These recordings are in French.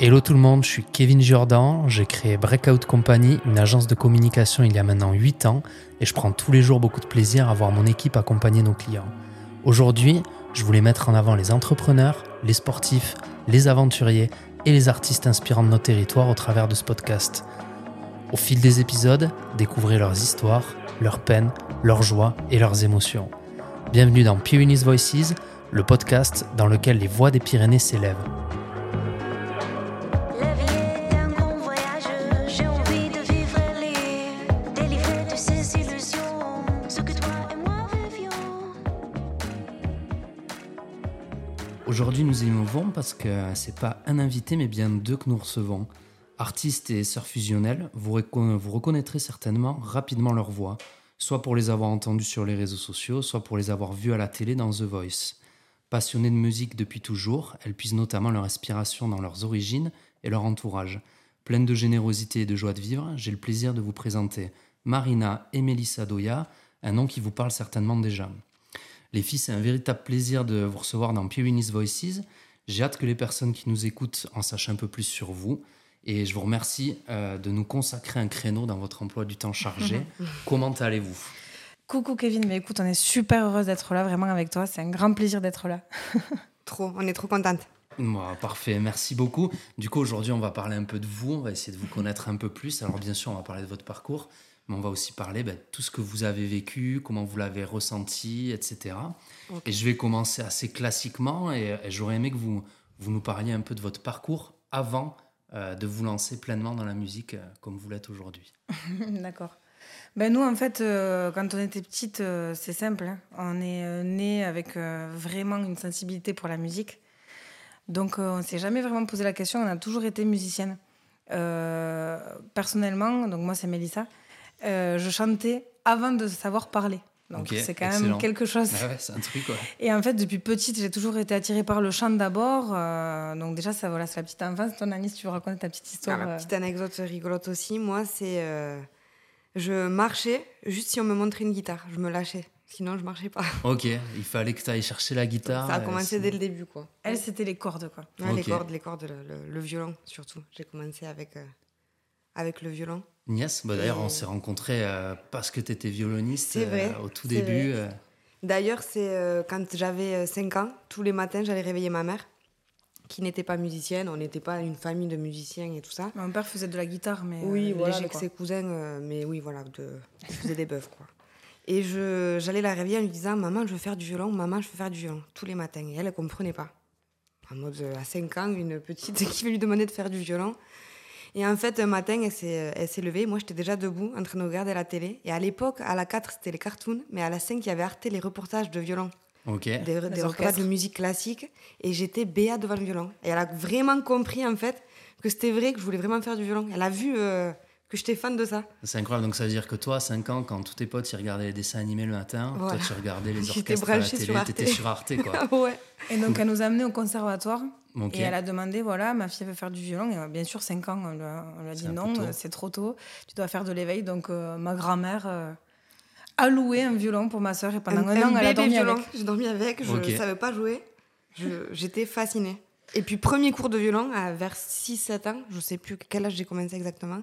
Hello tout le monde, je suis Kevin Jordan, j'ai créé Breakout Company, une agence de communication il y a maintenant 8 ans et je prends tous les jours beaucoup de plaisir à voir mon équipe accompagner nos clients. Aujourd'hui, je voulais mettre en avant les entrepreneurs, les sportifs, les aventuriers et les artistes inspirants de nos territoires au travers de ce podcast. Au fil des épisodes, découvrez leurs histoires, leurs peines, leurs joies et leurs émotions. Bienvenue dans Pyrenees Voices, le podcast dans lequel les voix des Pyrénées s'élèvent. Aujourd'hui, nous y mouvons parce que c'est pas un invité, mais bien deux que nous recevons. Artistes et sœurs recon- vous reconnaîtrez certainement rapidement leur voix, soit pour les avoir entendus sur les réseaux sociaux, soit pour les avoir vus à la télé dans The Voice. Passionnées de musique depuis toujours, elles puisent notamment leur inspiration dans leurs origines et leur entourage. Pleines de générosité et de joie de vivre, j'ai le plaisir de vous présenter Marina et Mélissa Doya, un nom qui vous parle certainement déjà. Les filles, c'est un véritable plaisir de vous recevoir dans Pyrenees Voices. J'ai hâte que les personnes qui nous écoutent en sachent un peu plus sur vous. Et je vous remercie euh, de nous consacrer un créneau dans votre emploi du temps chargé. Comment allez-vous? Coucou Kevin, mais écoute, on est super heureuse d'être là, vraiment avec toi. C'est un grand plaisir d'être là. Trop, on est trop contente. Moi, Parfait, merci beaucoup. Du coup, aujourd'hui, on va parler un peu de vous. On va essayer de vous connaître un peu plus. Alors, bien sûr, on va parler de votre parcours, mais on va aussi parler ben, de tout ce que vous avez vécu, comment vous l'avez ressenti, etc. Et je vais commencer assez classiquement et, et j'aurais aimé que vous, vous nous parliez un peu de votre parcours avant euh, de vous lancer pleinement dans la musique euh, comme vous l'êtes aujourd'hui. D'accord. Ben nous, en fait, euh, quand on était petite, c'est simple. hein. On est né avec vraiment une sensibilité pour la musique. Donc, on ne s'est jamais vraiment posé la question. On a toujours été musicienne. Personnellement, donc moi, c'est Mélissa, je chantais avant de savoir parler. Donc, c'est quand excellent. même quelque chose. Ah ouais, c'est un truc, quoi. Et en fait, depuis petite, j'ai toujours été attirée par le chant d'abord. Euh, donc déjà, ça, voilà, c'est la petite enfance. Ton Anis, tu veux raconter ta petite Ah, histoire la euh, petite anecdote rigolote aussi, moi, c'est. euh, je marchais juste si on me montrait une guitare. Je me lâchais. Sinon, je marchais pas. Ok, il fallait que tu ailles chercher la guitare. Ça a commencé dès le début, quoi. Elle, c'était les cordes, quoi. Ouais. Les cordes, les cordes, le, le- le violon, surtout. J'ai commencé avec, euh, avec le violon. Yes, bah, d'ailleurs, Et- on s'est rencontrés euh, parce que tu étais violoniste C'est vrai, euh, au tout c'est début. vrai. euh, D'ailleurs, c'est euh, quand j'avais 5 ans, tous les matins, j'allais réveiller ma mère, qui n'était pas musicienne. On n'était pas une famille de musiciens et tout ça. Mon père faisait de la guitare, mais Oui, euh, voilà, léger, avec quoi. ses cousins, euh, mais oui, voilà, de... je faisais des bœufs, quoi. Et je, j'allais la réveiller en lui disant Maman, je veux faire du violon, maman, je veux faire du violon, tous les matins. Et elle, elle comprenait pas. En mode, à 5 ans, une petite qui veut lui demander de faire du violon. Et en fait, un matin, elle s'est, elle s'est levée. Moi, j'étais déjà debout, en train de regarder la télé. Et à l'époque, à la 4, c'était les cartoons, mais à la 5, il y avait Arte, les reportages de violon, Ok. des, des reportages orchestres. de musique classique. Et j'étais béat devant le violon. Et elle a vraiment compris, en fait, que c'était vrai, que je voulais vraiment faire du violon. Elle a vu euh, que j'étais fan de ça. C'est incroyable. Donc, ça veut dire que toi, à 5 ans, quand tous tes potes ils regardaient les dessins animés le matin, Voilà. toi, tu regardais les orchestres à la télé, sur Arte. t'étais sur Arte, quoi. Ouais. Et donc, elle nous a amenés au conservatoire. Et elle a demandé, voilà, ma fille veut faire du violon. Et euh, bien sûr, 5 ans, on lui a, on lui a dit non, euh, c'est trop tôt. Tu dois faire de l'éveil. Donc, euh, ma grand-mère euh, a loué un violon pour ma sœur. Et pendant un, an, elle a dormi violon. avec. J'ai dormi avec, je ne savais pas jouer. J'étais fascinée. Et puis, premier cours de violon, à vers 6-7 ans, je sais plus quel âge j'ai commencé exactement.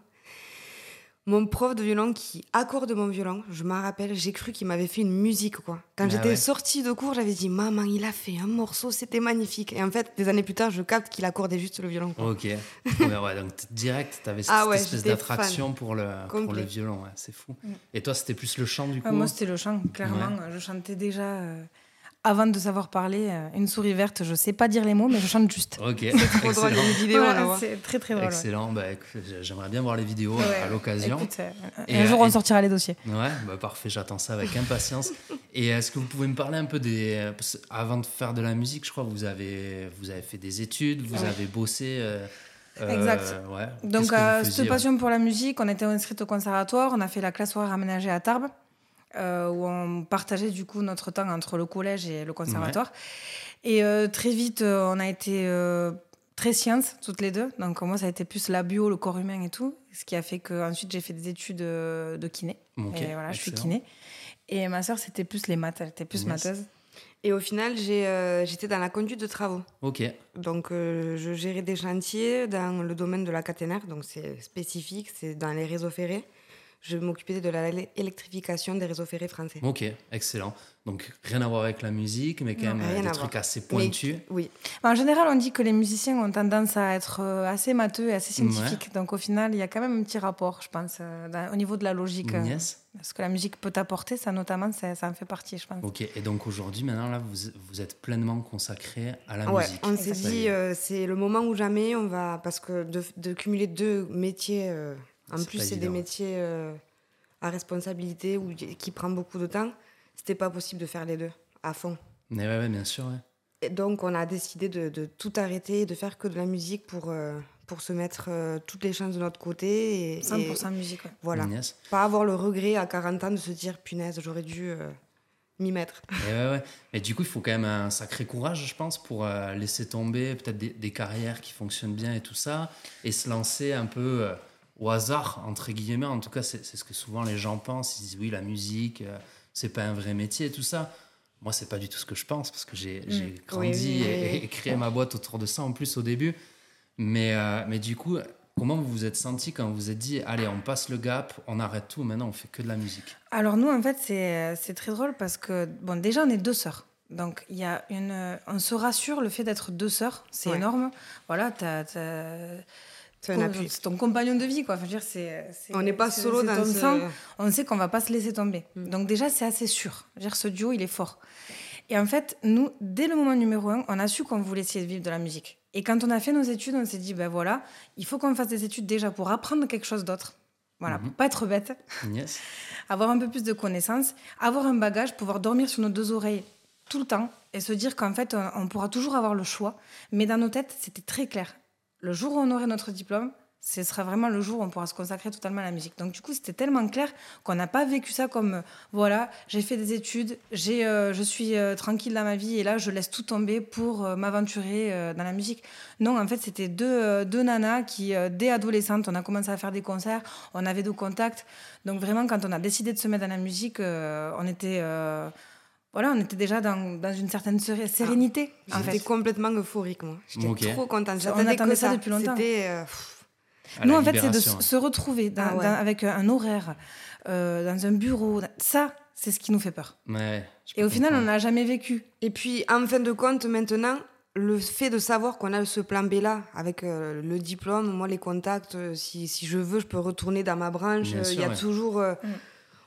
Mon prof de violon qui accorde mon violon, je m'en rappelle, j'ai cru qu'il m'avait fait une musique, quoi. Quand Ah j'étais ouais. sortie de cours, j'avais dit, maman, il a fait un morceau, c'était magnifique. Et en fait, des années plus tard, je capte qu'il accordait juste le violon. quoi. Ok. ouais, ouais, donc direct, tu avais cette, Ah ouais, cette espèce d'attraction pour le, pour le violon. ouais, c'est fou. Mm. Et toi, c'était plus le chant, du coup Ah, moi, c'était le chant, clairement. Je chantais déjà, euh, avant de savoir parler, euh, une souris verte. Je sais pas dire les mots, mais je chante juste. Ok. Trop drôle, il y a Excellent. une vidéo, on la Ouais, voit. c'est très, très drôle. ouais. Excellent. Bah, j'aimerais bien voir les vidéos Ouais. à l'occasion. Euh, Et, un jour, euh, on et- sortira les dossiers. Ouais, bah parfait, j'attends ça avec impatience. Et est-ce que vous pouvez me parler un peu des... Avant de faire de la musique, je crois que vous avez, vous avez fait des études, vous Ouais. avez bossé. euh, euh, Exact. Donc, euh, vous cette passion pour la musique, on était inscrite au conservatoire, on a fait la classe horaire aménagée à Tarbes, euh, où on partageait du coup notre temps entre le collège et le conservatoire. Et euh, très vite, euh, on a été euh, très sciences, toutes les deux. Donc, moi, ça a été plus la bio, le corps humain et tout. Ce qui a fait qu'ensuite, j'ai fait des études euh, de kiné. Ok, et voilà, je suis kiné. Et ma sœur, c'était plus les maths. Elle était plus Yes. matheuse. Et au final, j'ai, euh, j'étais dans la conduite de travaux. Ok. Donc, euh, je gérais des chantiers dans le domaine de la caténaire, donc c'est spécifique, c'est dans les réseaux ferrés. Je m'occupais de l'électrification des réseaux ferrés français. Ok, excellent. Donc rien à voir avec la musique, mais quand Non, même euh, des trucs voir. assez Mais- pointus. oui, En général, on dit que les musiciens ont tendance à être euh, assez matheux et assez scientifiques. Donc au final, il y a quand même un petit rapport, je pense, euh, dans- au niveau de la logique. Yes. Ce que la musique peut apporter, ça notamment, ça, ça en fait partie, je pense. Ok, et donc aujourd'hui, maintenant, là, vous, vous êtes pleinement consacré à la ouais, musique. on s'est dit, euh, c'est le moment ou jamais, on va. Parce que de, de cumuler deux métiers, euh, en plus, c'est des métiers euh, à responsabilité ou qui prend beaucoup de temps, c'était pas possible de faire les deux à fond. Mais ouais, ouais, bien sûr. ouais. Et donc, on a décidé de, de tout arrêter et de faire que de la musique pour, euh, pour se mettre euh, toutes les chances de notre côté. Et, 100% et musique. ouais. voilà. Yes. Pas avoir le regret à 40 ans de se dire, punaise, j'aurais dû euh, m'y mettre. Et, ouais, ouais. et du coup, il faut quand même un sacré courage, je pense, pour euh, laisser tomber peut-être des, des carrières qui fonctionnent bien et tout ça, et se lancer un peu euh, au hasard, entre guillemets. En tout cas, c'est ce que souvent les gens pensent. Ils disent, oui, la musique, euh, c'est pas un vrai métier et tout ça. Moi, c'est pas du tout ce que je pense, parce que j'ai grandi Mm. Oui, oui, et, créé ma boîte autour de ça, en plus, au début. Mais, euh, mais du coup, comment vous vous êtes senti quand vous vous êtes dit, allez, on passe le gap, on arrête tout, maintenant on fait que de la musique? Alors nous, en fait, c'est c'est très drôle parce que, bon, déjà, on est deux sœurs. Donc, il y a une, euh, on se rassure, le fait d'être deux sœurs, c'est Ouais. énorme. Voilà, t'as- C'est un appui. c'est ton compagnon de vie, quoi. Enfin, je veux dire, c'est, c'est- On n'est pas solo dans ce... sang. On sait qu'on va pas se laisser tomber. Mm. Donc déjà, c'est assez sûr. Je veux dire, ce duo, il est fort. Et en fait, nous, dès le moment numéro un, on a su qu'on voulait essayer de vivre de la musique. Et quand on a fait nos études, on s'est dit, ben voilà, il faut qu'on fasse des études déjà pour apprendre quelque chose d'autre. Voilà, Mhm. pour pas être bête, Yes. avoir un peu plus de connaissances, avoir un bagage, pouvoir dormir sur nos deux oreilles tout le temps et se dire qu'en fait, on, on pourra toujours avoir le choix. Mais dans nos têtes, c'était très clair. Le jour où on aurait notre diplôme, ce sera vraiment le jour où on pourra se consacrer totalement à la musique. Donc du coup, c'était tellement clair qu'on n'a pas vécu ça comme, euh, voilà, j'ai fait des études, j'ai, euh, je suis euh, tranquille dans ma vie et là, je laisse tout tomber pour m'aventurer dans la musique. Non, en fait, c'était deux, deux nanas qui, dès adolescentes, on a commencé à faire des concerts, on avait de contacts. Donc vraiment, quand on a décidé de se mettre dans la musique, on était... voilà, on était déjà dans, dans une certaine séré- sérénité. en J'étais complètement euphorique, moi. J'étais Ok. trop contente. On J'attendais que ça ça. depuis longtemps. Euh, Nous, en fait, c'est de se retrouver dans- Ah ouais. dans- avec un horaire, euh, dans un bureau. Ça, c'est ce qui nous fait peur. ouais. Et au final, on comprendre. n'a jamais vécu. Et puis, en fin de compte, maintenant, le fait de savoir qu'on a ce plan B là, avec euh, le diplôme, moi, les contacts, si, si je veux, je peux retourner dans ma branche. Euh, Il y a ouais. toujours. euh, Mm.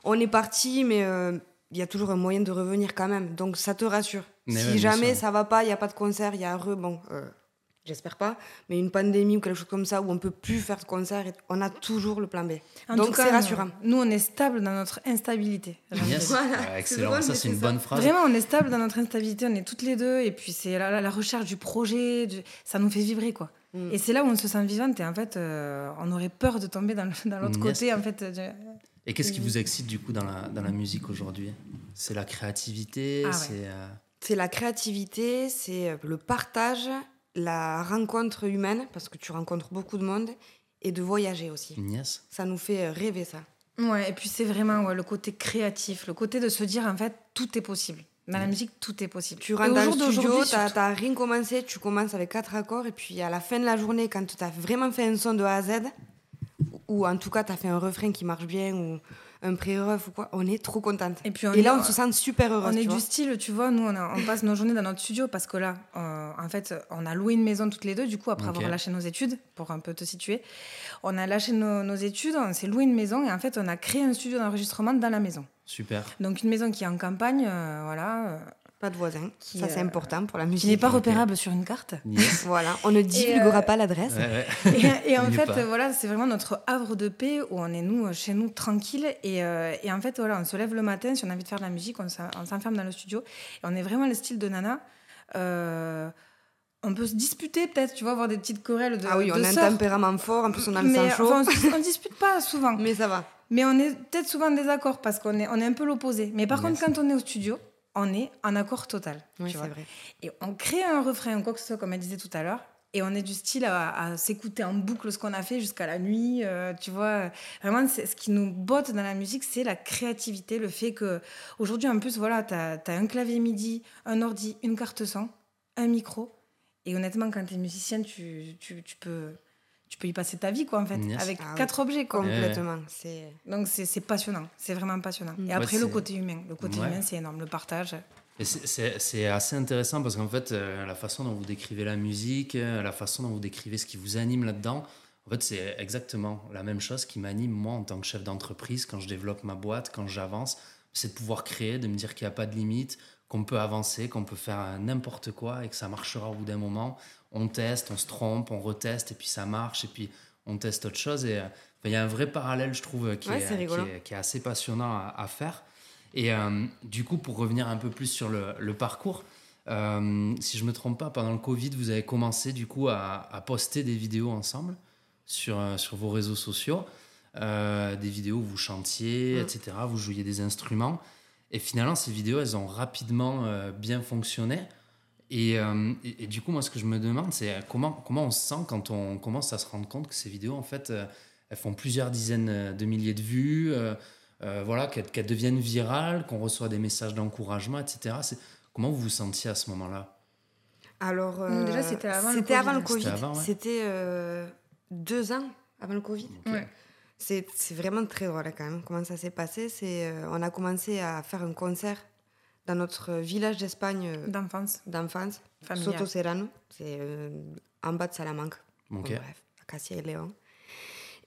On est parti, mais euh, y a toujours un moyen de revenir quand même. Donc, ça te rassure. Mais si ouais, jamais sûr. ça va pas, il n'y a pas de concert, il y a un re. Bon, euh, j'espère pas, mais une pandémie ou quelque chose comme ça où on peut plus faire de concert, et- on a toujours le plan B. En Donc, c'est nous- rassurant. Nous, on est stable dans notre instabilité. Yes. Voilà, c'est excellent. drôle, ça, c'est une ça. bonne phrase. Vraiment, on est stable dans notre instabilité, on est toutes les deux, et puis c'est la, la- la recherche du projet, du- ça nous fait vibrer, quoi. Mm. Et c'est là où on se sent vivante, et en fait, euh, on aurait peur de tomber dans, l'autre Yes. côté, en fait. de- Et qu'est-ce qui vous excite du coup dans la, dans la musique aujourd'hui? C'est la créativité Ah ouais. c'est, euh, la créativité, c'est euh, le partage, la rencontre humaine, parce que tu rencontres beaucoup de monde, et de voyager aussi. Yes. Ça nous fait euh, rêver, ça. Ouais, et puis c'est vraiment ouais, le côté créatif, le côté de se dire, en fait, tout est possible. Dans la musique, tout est possible. Tu rentres dans le studio, t'as rien commencé, tu commences avec quatre accords, et puis à la fin de la journée, quand tu as vraiment fait un son de A à Z, ou en tout cas tu as fait un refrain qui marche bien, ou un pré-ref ou quoi, on est trop contente. Et puis on Et là, est- on se sent super heureuse. On est du style, tu vois, nous, on, a- on passe nos journées dans notre studio parce que là, euh, en fait, on a loué une maison toutes les deux, du coup, après avoir lâché nos études, pour un peu te situer. On a lâché nos, nos études, on s'est loué une maison et en fait, on a créé un studio d'enregistrement dans la maison. Super. Donc, une maison qui est en campagne, euh, voilà, euh, Pas de voisins, Qui, ça c'est euh, important pour la qui musique. n'est pas repérable sur une carte. Yes. Voilà, on ne divulguera euh, pas l'adresse. Ouais, ouais. Et, et en fait, pas. voilà, c'est vraiment notre havre de paix où on est nous, chez nous, tranquille. Et, euh, et en fait, voilà, on se lève le matin, si on a envie de faire de la musique, on s'en- on s'enferme dans le studio. Et on est vraiment le style de Nana. Euh, on peut se disputer peut-être, tu vois, avoir des petites querelles de ah oui, de on a un tempérament fort, en plus on a le sang chaud. enfin, on, se- on dispute pas souvent. Mais ça va. Mais on est peut-être souvent en désaccord parce qu'on est, on est un peu l'opposé. Mais par Yes. contre, quand on est au studio, on est en accord total. Oui, c'est vrai. Et on crée un refrain, quoi que ce soit, comme elle disait tout à l'heure. Et on est du style à, à s'écouter en boucle ce qu'on a fait jusqu'à la nuit. euh, tu vois, vraiment, ce qui nous botte dans la musique, c'est la créativité, le fait que aujourd'hui, en plus, voilà, tu as, un clavier MIDI, un ordi, une carte son, un micro. Et honnêtement, quand tu es musicienne, tu, tu, tu peux, tu peux y passer ta vie, quoi, en fait, Yes. avec Ah oui. quatre objets, quoi. Complètement. C'est Donc c'est c'est passionnant, c'est vraiment passionnant. Mm. Et Ouais, après le côté humain, le côté Ouais. humain c'est énorme, le partage. Et c'est- c'est c'est assez intéressant parce qu'en fait, euh, la façon dont vous décrivez la musique, euh, la façon dont vous décrivez ce qui vous anime là-dedans, en fait, c'est exactement la même chose qui m'anime moi en tant que chef d'entreprise quand je développe ma boîte, quand j'avance. C'est de pouvoir créer, de me dire qu'il n'y a pas de limite, qu'on peut avancer, qu'on peut faire n'importe quoi et que ça marchera au bout d'un moment. On teste, on se trompe, on reteste et puis ça marche et puis on teste autre chose. Et euh, il y a un vrai parallèle, je trouve, qui, Ouais, est, c'est rigolo. qui est- qui est assez passionnant à, à faire. Et euh, du coup, pour revenir un peu plus sur le, le parcours, euh, si je me trompe pas, pendant le Covid, vous avez commencé du coup à, à poster des vidéos ensemble sur, euh, sur vos réseaux sociaux, euh, des vidéos où vous chantiez, Mm. etc., vous jouiez des instruments. Et finalement, ces vidéos, elles ont rapidement euh, bien fonctionné. Et, euh, et, et du coup, moi, ce que je me demande, c'est euh, comment, comment on se sent quand on commence à se rendre compte que ces vidéos, en fait, euh, elles font plusieurs dizaines de milliers de vues, euh, euh, voilà, qu'elles deviennent virales, qu'on reçoit des messages d'encouragement, etc. Comment vous vous sentiez à ce moment-là? Alors, déjà, c'était avant le c'était avant le Covid. C'était ouais. Euh, deux ans avant le Covid. Ok. Ouais. C'est c'est vraiment très drôle quand même. Comment ça s'est passé C'est euh, on a commencé à faire un concert dans notre village d'Espagne euh, D'enfance. Soto Serrano. C'est euh, en bas de Salamanque. Bon, bref, à Cassia et Léon.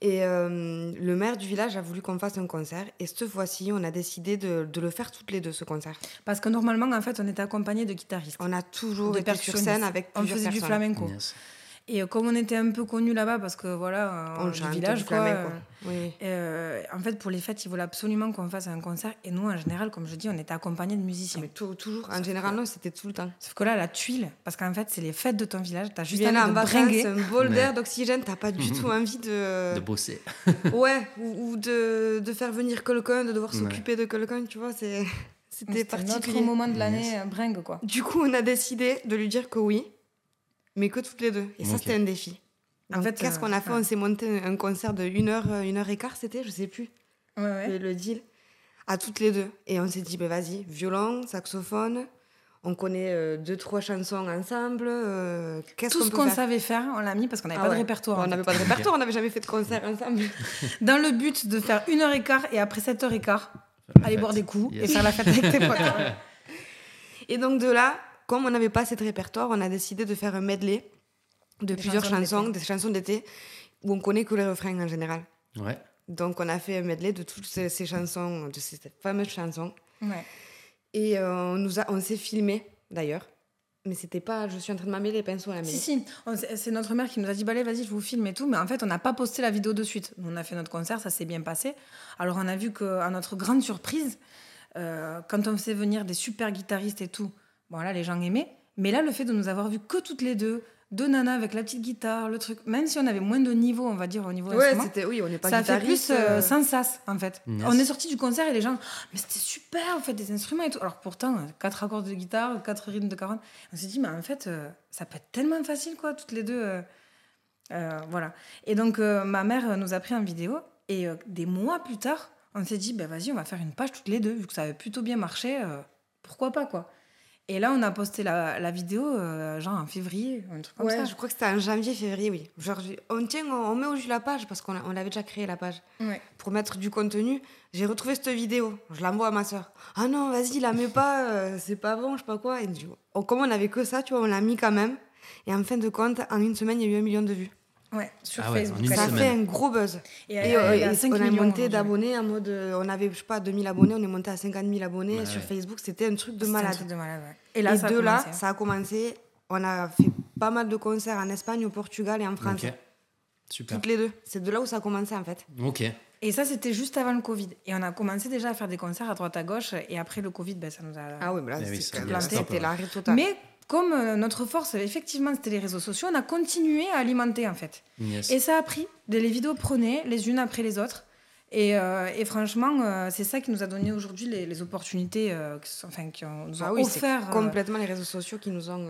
Et euh, le maire du village a voulu qu'on fasse un concert. Et cette fois-ci, on a décidé de, de le faire toutes les deux, ce concert. Parce que normalement, en fait, on était accompagné de guitaristes. On a toujours De été sur scène avec On plusieurs faisait du personnes. flamenco. Yes. Et euh, comme on était un peu connus là-bas, parce que voilà, On euh, du village, quoi, flamenco. euh, Oui, euh, en fait, pour les fêtes, ils voulaient absolument qu'on fasse un concert. Et nous, en général, comme je dis, on était accompagnés de musiciens. Mais tou- toujours, en général, non, c'était tout le temps. Sauf que là, la tuile, parce qu'en fait, c'est les fêtes de ton village, t'as juste là envie en de bringuer. un bol d'air, d'oxygène, t'as pas du tout envie de. De bosser. Ouais, ou, ou de, de faire venir quelqu'un, de devoir Ouais. s'occuper de quelqu'un, tu vois, c'est- c'était C'était notre particulier. moment de l'année, Yes. euh, bringue, quoi. Du coup, on a décidé de lui dire que oui, mais que toutes les deux. Et ça, c'était un défi. En fait, qu'est-ce euh, qu'on a fait? ouais. On s'est monté un concert de une heure, euh, une heure et quart, c'était, je sais plus, Ouais, ouais. le, le deal, à toutes les deux. Et on s'est dit, ben vas-y, violon, saxophone, on connaît euh, deux, trois chansons ensemble. euh, qu'est-ce Tout qu'on ce peut qu'on faire? savait faire, on l'a mis parce qu'on n'avait Ah pas de répertoire. On fait. n'avait pas de répertoire, on n'avait jamais fait de concert ensemble. Dans le but de faire une heure et quart et après sept heures et quart, aller fête. boire des coups Yes. et faire la fête avec tes potes. Et donc de là, comme on n'avait pas assez de répertoire, on a décidé de faire un medley de Des plusieurs chansons des chansons d'été, où on connaît que les refrains en général. Ouais. Donc on a fait un medley de toutes ces, ces chansons, de ces fameuses chansons. Ouais. Et euh, on, nous a, on s'est filmé d'ailleurs. Mais c'était pas, je suis en train de m'amener les pinceaux à la Si, maison. si, On- c'est notre mère qui nous a dit, bah, allez, vas-y, je vous filme et tout. Mais en fait, on n'a pas posté la vidéo de suite. On a fait notre concert, ça s'est bien passé. Alors, on a vu qu'à notre grande surprise, euh, quand on faisait venir des super guitaristes et tout, bon, là, les gens aimaient. Mais là, le fait de nous avoir vus que toutes les deux, deux nanas avec la petite guitare, le truc, même si on avait moins de niveau, on va dire, au niveau Ouais, instrument, c'était, oui, on n'est pas ça fait plus euh, euh, sans sas, en fait. Yes. On est sorti du concert et les gens, mais c'était super, en fait, des instruments et tout. Alors pourtant, euh, quatre accords de guitare, quatre rythmes de 40. On s'est dit, mais en fait, euh, ça peut être tellement facile, quoi, toutes les deux. euh, euh, voilà. Et donc, euh, ma mère nous a pris en vidéo et euh, des mois plus tard, on s'est dit, ben vas-y, on va faire une page toutes les deux, vu que ça avait plutôt bien marché, euh, pourquoi pas, quoi. Et là, on a posté la, la vidéo, euh, genre en février, un truc comme ouais, ça. je crois que c'était en janvier, février, oui. Genre, on tient, on, on met au jus la page parce qu'on on avait déjà créé la page. Ouais. pour mettre du contenu, j'ai retrouvé cette vidéo. Je l'envoie à ma soeur. Ah non, vas-y, la mets pas, euh, c'est pas bon, je sais pas quoi. Et du on- comme on avait que ça, tu vois, on l'a mis quand même. Et en fin de compte, en une semaine, il y a eu un million de vues. Ouais, sur Ah ouais, Facebook. ça a semaine. fait un gros buzz. Et, euh, et 5 on a monté d'abonnés en mode. euh, On avait, je sais pas, 2000 abonnés, on est monté à 50 000 abonnés. Ouais, Sur ouais. Facebook, c'était un truc de un malade. truc de malade, ouais. Et, là, ça a de là, commencé, ça a commencé. On a fait pas mal de concerts en Espagne, au Portugal et en France. Ok. Super. Toutes les deux. C'est de là où ça a commencé en fait. Ok. Et ça, c'était juste avant le Covid. Et on a commencé déjà à faire des concerts à droite à gauche. Et après le Covid, ben, ça nous a. Ah oui, mais là, Eh oui, c'était ça y a c'était l'arrêt total. Mais comme euh, notre force, effectivement, c'était les réseaux sociaux, on a continué à alimenter en fait. Yes. Et ça a pris. Les vidéos prenaient les unes après les autres. Et, euh, et franchement, euh, c'est ça qui nous a donné aujourd'hui les, les opportunités euh, qui, sont- enfin, qui ont, nous ont Ah oui, offert. euh, complètement les réseaux sociaux qui nous ont.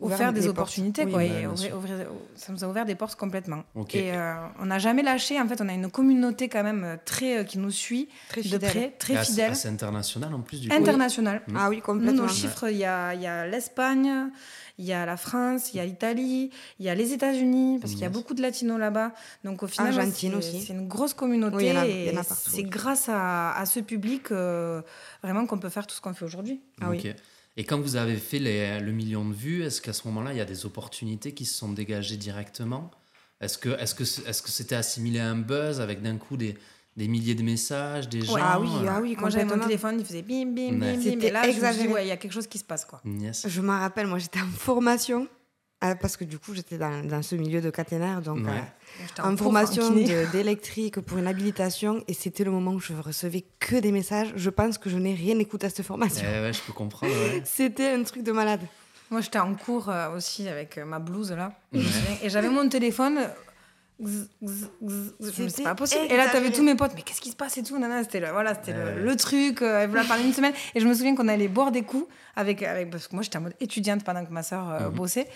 Offert des opportunités. Oui, quoi, ouais, et bien ouvrir- sûr. ouvrir- ça nous a ouvert des portes complètement. Et euh, on n'a jamais lâché. En fait, on a une communauté quand même euh, très euh, qui nous suit Très de fidèle. près, très Et fidèle, assez international en plus du coup. international. Ah oui, Nous, complètement. nos chiffres, il y a, il y a l'Espagne, il y a la France, il y a l'Italie, il y a les États-Unis, parce qu'il y a beaucoup de latinos là-bas. Donc au final, c'est- c'est une grosse communauté. Oui, a- et c'est grâce à, à ce public euh, vraiment qu'on peut faire tout ce qu'on fait aujourd'hui. Ah oui. Et quand vous avez fait les- le million de vues, est-ce qu'à ce moment-là, il y a des opportunités qui se sont dégagées directement? Est-ce que est-ce que c'est- est-ce que c'était assimilé à un buzz avec d'un coup des, des milliers de messages, des gens Ah oui, euh, ah oui, Moi, j'avais mon téléphone, il faisait bim, bim, Ouais. bim, bim. Et là, je me exagéré. ouais, il y a quelque chose qui se passe, quoi. Yes. Je m'en rappelle, moi j'étais en formation, euh, parce que du coup j'étais dans, dans ce milieu de caténaire, donc Ouais. euh, en formation d'électrique pour une habilitation, et c'était le moment où je recevais que des messages. Je pense que je n'ai rien écouté à cette formation. ouais, je peux comprendre. ouais. C'était un truc de malade. Moi, j'étais en cours euh, aussi avec euh, ma blouse, là. Ouais. Et j'avais mon téléphone. C'est C'était pas possible. Et là, t'avais tous mes potes. Mais qu'est-ce qui se passe et tout Nana, C'était le, voilà, c'était le- Ouais. le, truc. euh, elle voulait parler une semaine. Et je me souviens qu'on allait boire des coups avec, avec. Parce que moi, j'étais en mode étudiante pendant que ma soeur Mhm. bossait.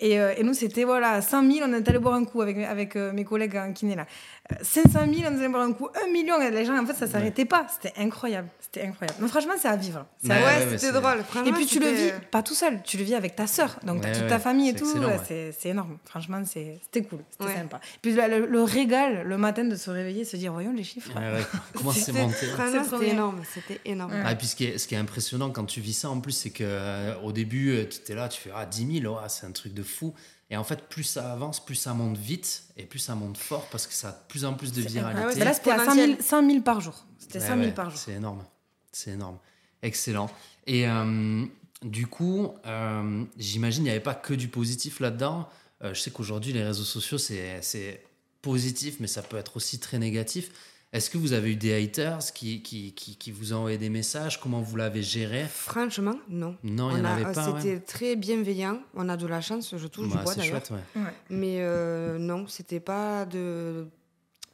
Et, euh, et nous, c'était voilà, 100 000, on est allé boire un coup avec, avec euh, mes collègues en kiné là. Euh, 500 000, on boire un coup. 1 million, et les gens, en fait, ça s'arrêtait pas. C'était incroyable. C'était incroyable. Donc, franchement, c'est à vivre. Ouais, Ouais, ouais, ouais, c'était c'est- drôle. et puis tu le vis pas tout seul, tu le vis avec ta sœur, donc t'as toute ouais, ta famille et tout, c'est énorme. Franchement, c'est- c'était cool, c'était Ouais. sympa. Puis le, le- le régal le matin de se réveiller, se dire voyons les chiffres. Ouais, ouais. Comment c'est monté c'était énorme. C'était énorme. Ouais. Ah, et puis ce qui, est, ce qui est impressionnant quand tu vis ça en plus, c'est que euh, au début, euh, tu étais là, tu fais ah, 10 000, ouais, c'est un truc de fou. Et en fait, plus ça avance, plus ça monte vite et plus ça monte fort parce que ça a de plus en plus de Ah ouais, viralité. là c'était à 100 000, exponentiel. 100 000 par jour. C'était Ouais, 100 000 ouais, par jour. C'est énorme. C'est énorme. Excellent. Et euh, du coup, euh, j'imagine qu'il n'y avait pas que du positif là-dedans. Euh, je sais qu'aujourd'hui, les réseaux sociaux, c'est c'est positif, mais ça peut être aussi très négatif. Est-ce que vous avez eu des haters qui, qui, qui, qui vous ont envoyé des messages Comment vous l'avez géré? Franchement, non. Non, il n'y en avait euh, pas. ouais. C'était très bienveillant. On a de la chance, je touche Bah, du bois c'est d'ailleurs. chouette, ouais. Ouais. Mais euh, non, c'était pas de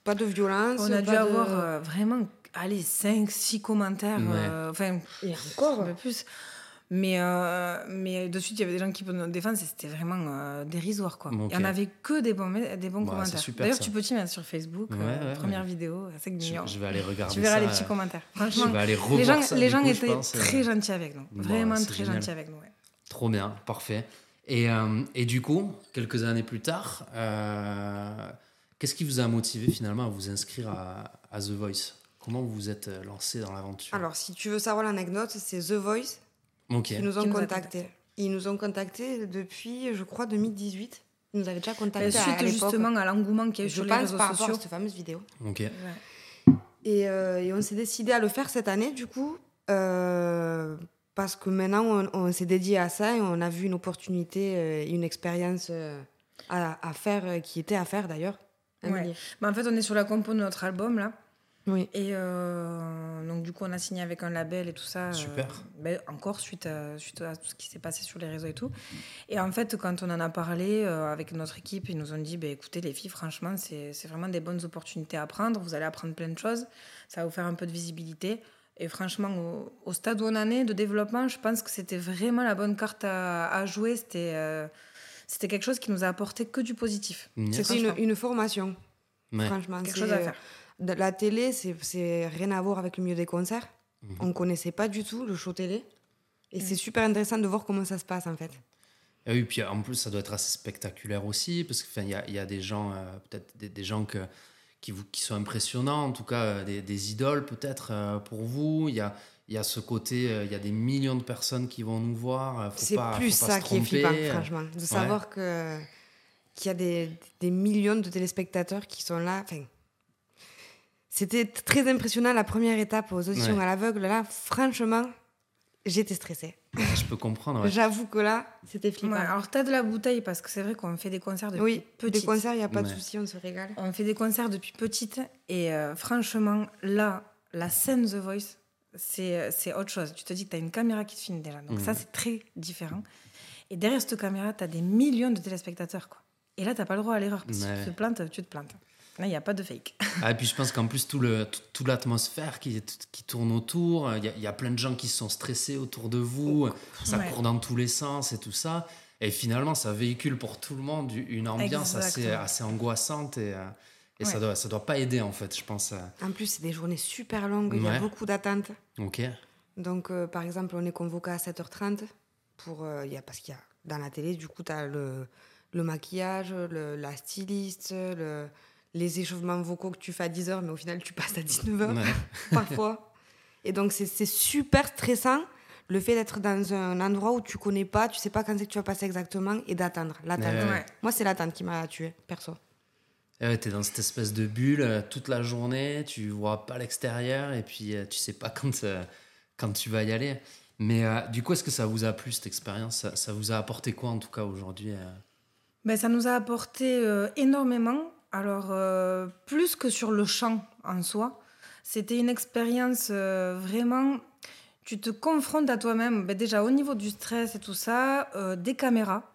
pas de violence. On a dû de- avoir euh, vraiment, allez, 5, 6 commentaires, Ouais. euh, enfin, Et encore. un peu plus. Mais, euh, mais de suite, il y avait des gens qui pouvaient nous défendre, et c'était vraiment euh, dérisoire. Quoi. Il y en avait que des bons, des bons Bah, c'est commentaires. D'ailleurs, tu peux t'y mettre sur Facebook, Ouais, euh, ouais, première ouais. vidéo, à 5 Je, je vais aller regarder Tu verras ça. les petits euh, commentaires. Je Franchement, vais aller revoir les gens, ça, les gens coup, je étaient pense, euh, très gentils avec nous. Bon, Vraiment c'est très génial. gentils avec nous. ouais. Trop bien, parfait. Et, euh, et du coup, quelques années plus tard, euh, qu'est-ce qui vous a motivé finalement à vous inscrire à, à The Voice? Comment vous vous êtes lancé dans l'aventure? Alors, si tu veux savoir l'anecdote, c'est The Voice Ok. qui nous ont Qui nous contactés. Ils nous ont contactés depuis, je crois, 2018. Ils nous avaient déjà Ben, contactés à suite l'époque. justement à l'engouement qu'il y a eu sur les pense réseaux par rapport à sociaux. cette fameuse vidéo. Ok. Ouais. Et, euh, et on s'est décidé à le faire cette année, du coup, euh, parce que maintenant, on, on s'est dédié à ça et on a vu une opportunité, euh, une expérience euh, à, à faire, euh, qui était à faire d'ailleurs. Ouais. Amélie. Ben, en fait, on est sur la compo de notre album là. Oui. Et euh, donc, du coup, on a signé avec un label et tout ça. euh, Super. ben, encore suite à, suite à tout ce qui s'est passé sur les réseaux et tout. Et en fait, quand on en a parlé euh, avec notre équipe, ils nous ont dit ben, écoutez, les filles, franchement, c'est c'est vraiment des bonnes opportunités à prendre. Vous allez apprendre plein de choses. Ça va vous faire un peu de visibilité. Et franchement, au, au stade où on en est de développement, je pense que c'était vraiment la bonne carte à, à jouer. C'était euh, c'était quelque chose qui nous a apporté que du positif. Yes. C'était une, franchement. une formation, Ouais. franchement. Quelque chose à faire. De la télé, c'est- c'est rien à voir avec le milieu des concerts. Mhm. On connaissait pas du tout le show télé. Et c'est super intéressant de voir comment ça se passe en fait. Et oui, puis en plus, ça doit être assez spectaculaire aussi, parce qu'il y a, il y a des gens, euh, peut-être des, des gens que, qui, vous, qui sont impressionnants, en tout cas euh, des, des idoles peut-être euh, pour vous. Il y a, il y a ce côté, euh, il y a des millions de personnes qui vont nous voir. C'est plus faut pas ça qui est flippant, franchement. De savoir que qu'il y a des, des millions de téléspectateurs qui sont là. Enfin, c'était très impressionnant la première étape aux auditions Ouais. à l'aveugle. Là, franchement, j'étais stressée. Je peux comprendre. ouais. J'avoue que là, c'était flippant. Ouais, alors, t'as de la bouteille parce que c'est vrai qu'on fait des concerts depuis oui, petite. des concerts, il n'y a pas de souci, on se régale. On fait des concerts depuis petite et euh, franchement, là, la scène The Voice, c'est c'est autre chose. Tu te dis que tu as une caméra qui te filme déjà. Donc ça, c'est très différent. Et derrière cette caméra, tu as des millions de téléspectateurs. Quoi. Et là, tu pas le droit à l'erreur. Parce que Ouais. si tu te plantes, tu te plantes. Là, il n'y a pas de fake. Ah, et puis je pense qu'en plus, tout le, tout, toute l'atmosphère qui, qui tourne autour, il y, a- il y a plein de gens qui sont stressés autour de vous, ça Ouais. court dans tous les sens et tout ça. Et finalement, ça véhicule pour tout le monde une ambiance assez, assez angoissante et, euh, et ça Ouais. doit, ça doit pas aider en fait, je pense. euh. En plus, c'est des journées super longues, il y a beaucoup d'attentes. Ok. Donc, euh, par exemple, on est convoqué à 7h30 pour, euh, il y a, parce qu'il y a dans la télé, du coup, tu as le, le maquillage, le- la styliste, le- les échauffements vocaux que tu fais à 10h, mais au final, tu passes à 19h Ouais. parfois. Et donc, c'est c'est super stressant le fait d'être dans un endroit où tu connais pas, tu sais pas quand c'est que tu vas passer exactement et d'attendre. L'attente. Ouais. Moi, c'est l'attente qui m'a tué, perso. Et ouais, t'es dans cette espèce de bulle euh, toute la journée, tu vois pas l'extérieur et puis euh, tu sais pas quand, euh, quand tu vas y aller. Mais euh, du coup, est-ce que ça vous a plu cette expérience? Ça, ça vous a apporté quoi en tout cas aujourd'hui euh? Ben, ça nous a apporté euh, énormément. Alors, euh, plus que sur le chant en soi, c'était une expérience euh, vraiment. Tu te confrontes à toi-même, ben, déjà au niveau du stress et tout ça, euh, des caméras.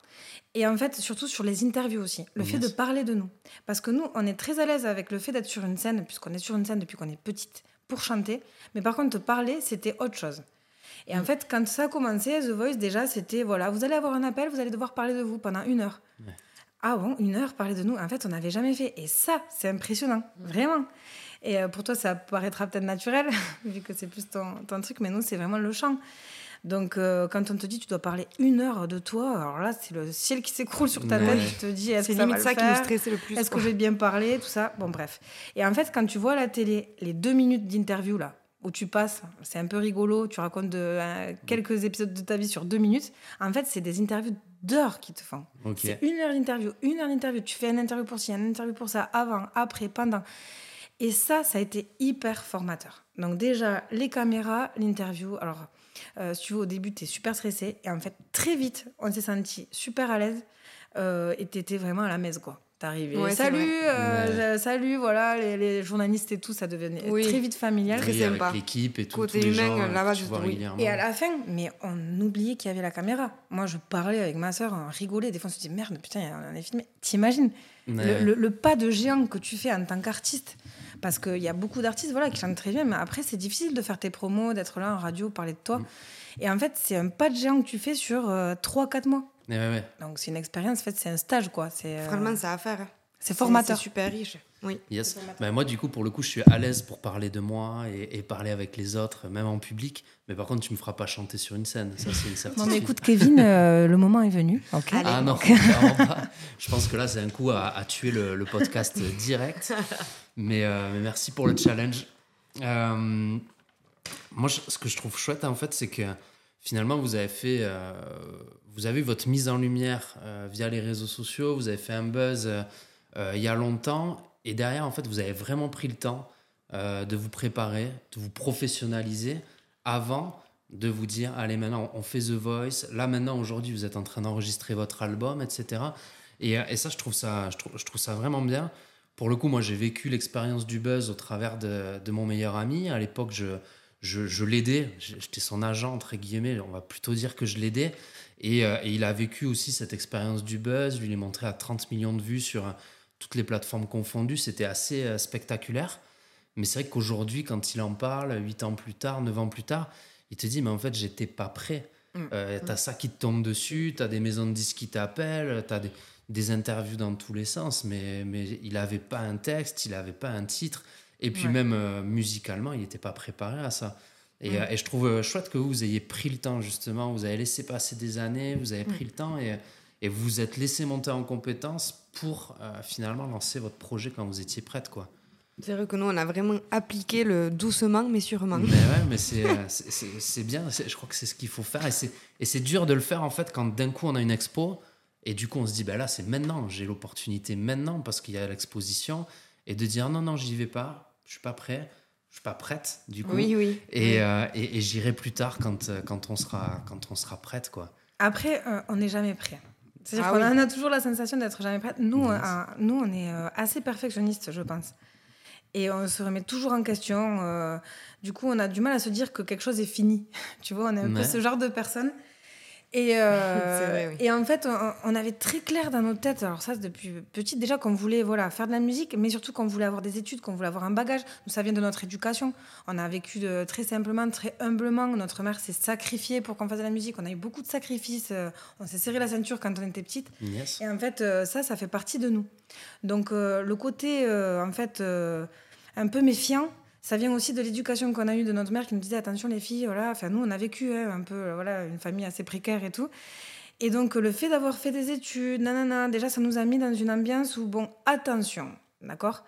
Et en fait, surtout sur les interviews aussi, le fait de parler de nous. Parce que nous, on est très à l'aise avec le fait d'être sur une scène, puisqu'on est sur une scène depuis qu'on est petite, pour chanter. Mais par contre, parler, c'était autre chose. Et en fait, quand ça a commencé, The Voice, déjà, c'était voilà, vous allez avoir un appel, vous allez devoir parler de vous pendant une heure. Ah bon, une heure, parler de nous. En fait, on n'avait jamais fait. Et ça, c'est impressionnant, vraiment. Et euh, pour toi, ça paraîtra peut-être naturel, vu que c'est plus ton, ton truc, mais nous, c'est vraiment le chant. Donc, euh, quand on te dit tu dois parler une heure de toi, alors là, c'est le ciel qui s'écroule sur ta Ouais. tête. Tu te dis, est-ce C'est que ça va limite le ça qui faire stressait le plus. est-ce que je vais bien parler, tout ça? Bon, bref. Et en fait, quand tu vois à la télé les deux minutes d'interview, là, où tu passes, c'est un peu rigolo, tu racontes de, euh, quelques épisodes de ta vie sur deux minutes, en fait, c'est des interviews d'heures qui te font. C'est une heure d'interview, une heure d'interview. Tu fais une interview pour ci, une interview pour ça, avant, après, pendant. Et ça, ça a été hyper formateur. Donc déjà, les caméras, l'interview. Alors, euh, si tu veux, au début, tu es super stressé. Et en fait, très vite, on s'est senti super à l'aise. Euh, et tu étais vraiment à la messe, quoi. T'arrivais, Ouais, salut, euh, salut, voilà, les, les journalistes et tout, ça devenait Oui. très vite familial. Très Oui, sympa. avec l'équipe et tout. Côté tous les humain, gens, euh, là-bas, je- oui. Et à la fin, mais on oubliait qu'il y avait la caméra. Moi, je parlais avec ma soeur, on rigolait. Des fois, on se disait, merde, putain, on est filmé. T'imagines Ouais. le, le- le pas de géant que tu fais en tant qu'artiste. Parce qu'il y a beaucoup d'artistes voilà, qui chantent très bien, mais après, c'est difficile de faire tes promos, d'être là en radio, parler de toi. Mm. Et en fait, c'est un pas de géant que tu fais sur 3-4 mois. Ouais, ouais, ouais. Donc, c'est une expérience, en fait, c'est un stage, quoi. C'est euh, Franchement, ça à faire. hein. c'est formateur. C'est super riche. Oui. Yes. Ben, moi, du coup, pour le coup, je suis à l'aise pour parler de moi et, et parler avec les autres, même en public. Mais par contre, tu me feras pas chanter sur une scène. Ça, c'est une certitude. Bon, mais écoute, Kevin, euh, le moment est venu. ok Allez. Ah non, clairement pas. Je pense que là, c'est un coup à, à tuer le, le podcast direct. Mais, euh, mais merci pour le challenge. Euh, moi, je- ce que je trouve chouette, en fait, c'est que finalement, vous avez fait, euh, vous avez eu votre mise en lumière euh, via les réseaux sociaux. Vous avez fait un buzz euh, euh, il y a longtemps, et derrière, en fait, vous avez vraiment pris le temps de vous préparer, de vous professionnaliser avant de vous dire allez maintenant on fait The Voice. Là maintenant aujourd'hui vous êtes en train d'enregistrer votre album etc et, ça je trouve ça je trouve ça vraiment bien. Pour le coup moi j'ai vécu l'expérience du buzz au travers de, de mon meilleur ami. À l'époque je je, je l'aidais j'étais son agent entre guillemets on va plutôt dire que je l'aidais et, euh, et il a vécu aussi cette expérience du buzz lui il est montré à 30 millions de vues sur euh, toutes les plateformes confondues c'était assez euh, spectaculaire mais c'est vrai qu'aujourd'hui, quand il en parle, 8 ans plus tard, 9 ans plus tard, il te dit, mais en fait, j'étais pas prêt. Mm. Euh, t'as ça qui te tombe dessus, t'as des maisons de disques qui t'appellent, t'as des, des interviews dans tous les sens, mais, mais il avait pas un texte, il avait pas un titre. Et puis Ouais. même euh, musicalement, il n'était pas préparé à ça. Et, euh, et je trouve euh, chouette que vous, vous ayez pris le temps, justement. Vous avez laissé passer des années, vous avez pris le temps et, et vous vous êtes laissé monter en compétences pour euh, finalement lancer votre projet quand vous étiez prête, quoi. C'est vrai que nous, on a vraiment appliqué le doucement mais sûrement. Mais ouais, mais c'est, bien. Je crois que c'est ce qu'il faut faire. Et c'est, et c'est dur de le faire, en fait, quand d'un coup, on a une expo. Et du coup, on se dit, ben là, c'est maintenant. J'ai l'opportunité maintenant parce qu'il y a l'exposition. Et de dire, non, non, j'y vais pas. Je suis pas prêt. Je suis pas prête, du coup. Oui, oui. Et, euh, et, et j'irai plus tard quand, euh, quand, on sera, quand on sera prête, quoi. Après, euh, on n'est jamais prêt. C'est-à-dire Ah qu'on oui. a toujours la sensation d'être jamais prêt. Nous, Yes. euh, nous on est euh, assez perfectionniste, je pense. Et on se remet toujours en question. euh, du coup, on a du mal à se dire que quelque chose est fini. tu vois, on est un peu ce genre de personne. Et, euh, C'est vrai, oui. et en fait, on, on avait très clair dans notre tête, alors ça c'est depuis petite déjà, qu'on voulait voilà, faire de la musique, mais surtout qu'on voulait avoir des études, qu'on voulait avoir un bagage. Nous, ça vient de notre éducation. On a vécu de, très simplement, très humblement. Notre mère s'est sacrifiée pour qu'on fasse de la musique. On a eu beaucoup de sacrifices. euh, On s'est serré la ceinture quand on était petite. Yes. Et en fait, euh, ça, ça fait partie de nous. Donc, euh, le côté, euh, en fait, euh, un peu méfiant, ça vient aussi de l'éducation qu'on a eue de notre mère qui nous disait attention les filles, voilà. Enfin, nous, on a vécu hein, un peu, voilà, une famille assez précaire et tout. Et donc, le fait d'avoir fait des études, nanana, déjà, ça nous a mis dans une ambiance où, bon, attention, d'accord?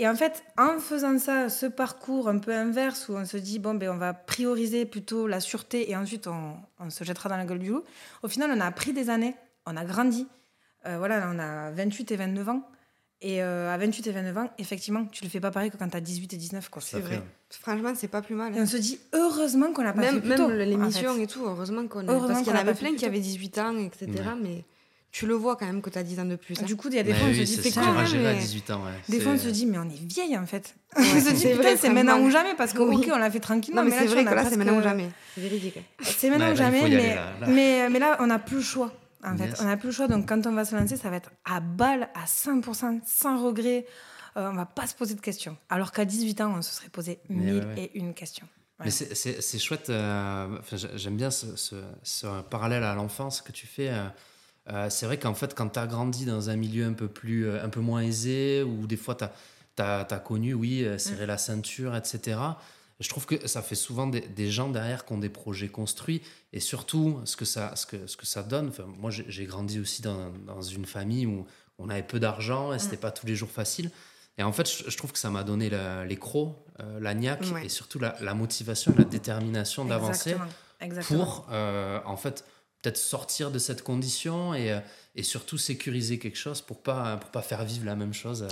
Et en fait, en faisant ça, ce parcours un peu inverse où on se dit, bon, ben, on va prioriser plutôt la sûreté et ensuite on, se jettera dans la gueule du loup, au final, on a pris des années, on a grandi. Euh, voilà, là, on a 28 et 29 ans. Et euh, à 28 et 29 ans, effectivement, tu le fais pas pareil que quand tu as 18 et 19. Quoi. C'est vrai. Franchement, c'est pas plus mal. Et hein. on se dit, heureusement qu'on l'a pas Même, fait plus tôt, même l'émission en fait. et tout, heureusement qu'on Parce qu'il y qu'on en avait plein qui avaient 18 ans, etc. Mais tu le vois quand même que tu as 10 ans de plus. hein. Du coup, il y a des Mais fois, on oui, se dit, c'est quand à même. gérer à mais- 18 ans. ouais. Des fois, on se dit, mais on est vieille en fait. Ouais, on se dit, c'est putain, vrai, c'est maintenant ou jamais, parce que, Oui. ok, on l'a fait tranquillement, Non, mais mais, c'est vrai que on a là, c'est maintenant ou jamais. C'est véridique. C'est maintenant ou jamais, y mais là, on n'a plus le choix. En fait, Yes. on n'a plus le choix. Donc, quand on va se lancer, ça va être à balle, à 100%, sans regret. Euh, on va pas se poser de questions. Alors qu'à 18 ans, on se serait posé Mais mille ouais, ouais. et une questions. Mais c'est- chouette. euh, J'aime bien ce, ce- ce parallèle à l'enfance que tu fais. euh, euh, c'est vrai qu'en fait, quand tu as grandi dans un milieu un peu, plus, euh, un peu moins aisé, ou des fois tu as, connu, oui, serrer la ceinture, etc., je trouve que ça fait souvent des, des gens derrière qui ont des projets construits. Et surtout, ce que ça, ce que, ce que ça donne. enfin, Moi, j'ai grandi aussi dans, dans une famille où on avait peu d'argent et c'était pas tous les jours facile. Et en fait, je, je trouve que ça m'a donné les crocs, euh, la niaque Ouais. et surtout la, la motivation la détermination d'avancer pour, euh, en fait, peut-être sortir de cette condition et, euh, et surtout sécuriser quelque chose pour pas, pour pas faire vivre la même chose,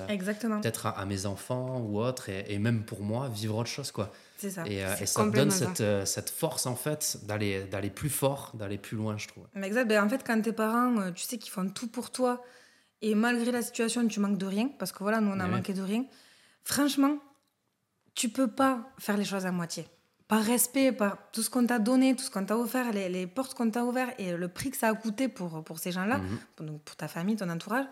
peut-être à, à mes enfants ou autres, et, et même pour moi, vivre autre chose, quoi. Ça. Et, euh, et ça te donne cette, euh, cette force, en fait, d'aller plus fort, d'aller plus loin, je trouve. Mais exact. Ben, en fait, quand tes parents, euh, tu sais qu'ils font tout pour toi, et malgré la situation, tu manques de rien, parce que voilà, nous, on a Ouais. manqué de rien. Franchement, tu peux pas faire les choses à moitié. Par respect, par tout ce qu'on t'a donné, tout ce qu'on t'a offert, les, les portes qu'on t'a ouvertes et le prix que ça a coûté pour, pour ces gens-là, Mhm. pour, ta famille, ton entourage,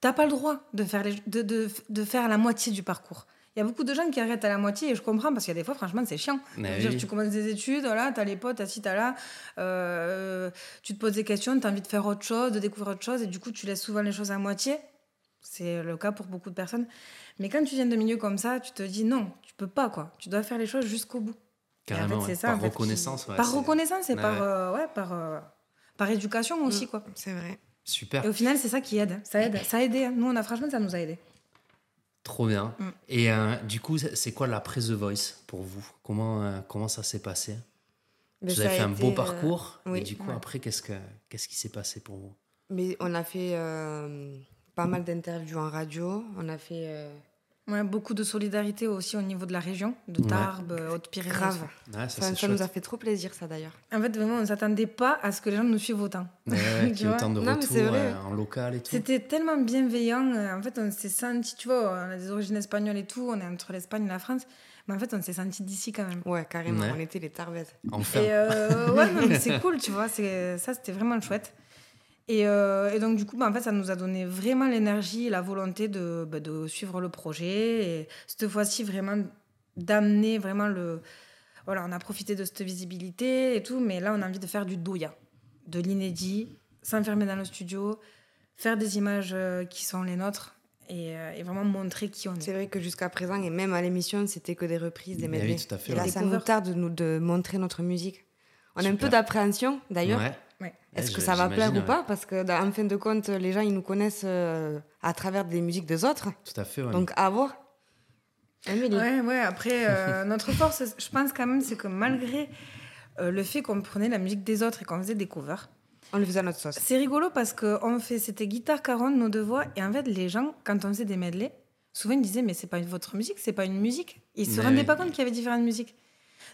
t'as pas le droit de faire, les- de, de, de faire la moitié du parcours. Il y a beaucoup de gens qui arrêtent à la moitié et je comprends parce qu'il y a des fois, franchement, c'est chiant. Dire. Tu commences des études, voilà, t'as les potes, t'as ci, t'as là, euh, tu te poses des questions, t'as envie de faire autre chose, de découvrir autre chose et du coup, tu laisses souvent les choses à moitié. C'est le cas pour beaucoup de personnes. Mais quand tu viens de milieu comme ça, tu te dis non, tu peux pas, quoi. Tu dois faire les choses jusqu'au bout. Et en fait, Carrément, c'est ouais. ça, par en fait, reconnaissance. ouais, par c'est- reconnaissance et Ouais, par, ouais. euh, ouais, par, euh, par éducation aussi, Mm. quoi. C'est vrai. Super. Et au final, c'est ça qui aide. Ça aide. Ça a aidé. hein. Nous, on a franchement, ça nous a aidé. Trop bien. Mm. Et euh, du coup, c'est quoi l'après The Voice pour vous? Comment, euh, comment ça s'est passé? Mais Vous avez fait un été, beau euh, parcours. oui, et du coup, ouais. après, qu'est-ce, que, qu'est-ce qui s'est passé pour vous? Mais on a fait pas mal d'interviews en radio. On a fait. Ouais, beaucoup de solidarité aussi au niveau de la région, de Ouais. Tarbes, euh, Haute-Pyrénées. grave. Ouais, ça, Ça, c'est ça nous a fait trop plaisir, ça d'ailleurs. En fait, vraiment, on ne s'attendait pas à ce que les gens nous suivent autant. Ouais, ouais, qu'il y ait autant de retours vrai. euh, en local et tout. C'était tellement bienveillant. euh, En fait, on s'est senti, tu vois, on a des origines espagnoles et tout, on est entre l'Espagne et la France. Mais en fait, on s'est senti d'ici quand même. Ouais, carrément. Ouais. On était les Tarbaises. Enfin, Et euh, ouais, non, mais c'est cool, tu vois. Ça, c'était vraiment chouette. Et, euh, et donc, du coup, bah, en fait, ça nous a donné vraiment l'énergie et la volonté de, bah, de suivre le projet. Et cette fois-ci, vraiment, d'amener vraiment le. Voilà, on a profité de cette visibilité et tout, mais là, on a envie de faire du doya, de l'inédit, s'enfermer dans le studio, faire des images euh, qui sont les nôtres et, euh, et vraiment montrer qui on est. C'est vrai que jusqu'à présent, et même à l'émission, c'était que des reprises, des Mais oui, tout à fait, Et là, ça nous tarde de, nous, de montrer notre musique. On a un peu d'appréhension, d'ailleurs. ouais. Ouais. Est-ce Ouais, que ça va plaire ou pas Parce que, en fin de compte, les gens, ils nous connaissent euh, à travers des musiques des autres. Tout à fait, ouais. Donc, à voir. Amélie. Ouais, ouais, après, euh, notre force, je pense quand même, c'est que malgré euh, le fait qu'on prenait la musique des autres et qu'on faisait des covers, On le faisait à notre sauce. c'est rigolo parce que on fait, c'était guitare caronne, nos deux voix, et en fait, les gens, quand on faisait des medley, souvent ils disaient, mais c'est pas votre musique, c'est pas une musique. Ils se Mais rendaient oui. pas compte qu'il y avait différentes musiques.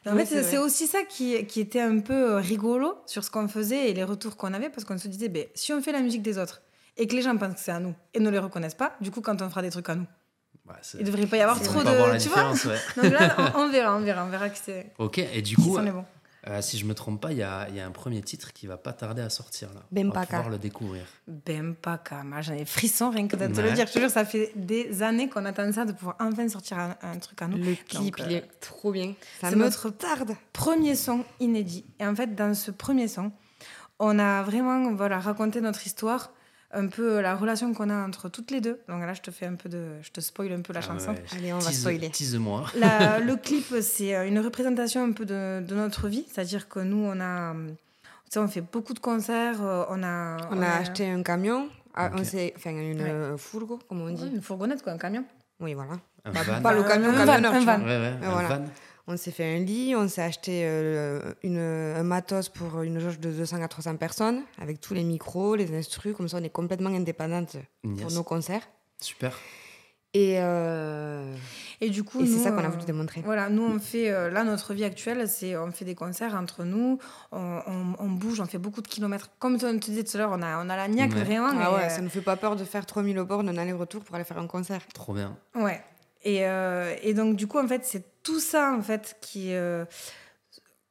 En Oui, fait, c'est aussi ça qui, qui était un peu euh, rigolo sur ce qu'on faisait et les retours qu'on avait, parce qu'on se disait, ben, si on fait la musique des autres et que les gens pensent que c'est à nous et ne les reconnaissent pas, du coup, quand on fera des trucs à nous, c'est- il devrait pas y avoir on trop de. Tu vois différence, ouais. Donc là, on, on verra, on verra, on verra que c'est. Ok, et du coup. Euh, si je me trompe pas, il y a, il y a un premier titre qui va pas tarder à sortir là. On va Bempaka. pouvoir le découvrir. Ben pas Moi, j'en ai frisson rien que de te Ouais. le dire. Je te jure, ça fait des années qu'on attend ça, de pouvoir enfin sortir un, un truc à nous. Le clip, Donc, euh, il est trop bien. Ça c'est me notre tarde. premier son inédit. Et en fait, dans ce premier son, on a vraiment voilà, raconté notre histoire, un peu la relation qu'on a entre toutes les deux. Donc là, je te fais un peu de, je te spoil un peu la Ah chanson. ouais, Allez, on va spoiler. Tease-moi. Le clip, c'est euh, une représentation un peu de, de notre vie. C'est-à-dire que nous, on a, tu sais, on fait beaucoup de concerts. euh, On a, On a acheté un camion, ah, Ok. on s'est- enfin une Ouais. fourgo, comme on Ouais, dit. une fourgonnette, quoi, un camion. Oui, voilà. Un Pas- van. pas le camion Un van, un van. vois. Ouais, ouais, un voilà. van. On s'est fait un lit, on s'est acheté euh, une, un matos pour une jauge de 200 à 300 personnes, avec tous les micros, les instrus, comme ça on est complètement indépendante pour nos concerts. Super. Et, euh, Et du coup, et c'est ça qu'on a euh, voulu démontrer. Voilà, nous on fait euh, là notre vie actuelle, c'est on fait des concerts entre nous, on, on- on bouge, on fait beaucoup de kilomètres. Comme tu te disais tout à l'heure, on a on a la niaque Ouais. vraiment. Ah ouais, euh, ça nous fait pas peur de faire 3000 bornes en aller-retour pour aller faire un concert. Trop bien. Ouais. Et, euh, et donc, du coup, en fait, c'est tout ça, en fait, qui. euh,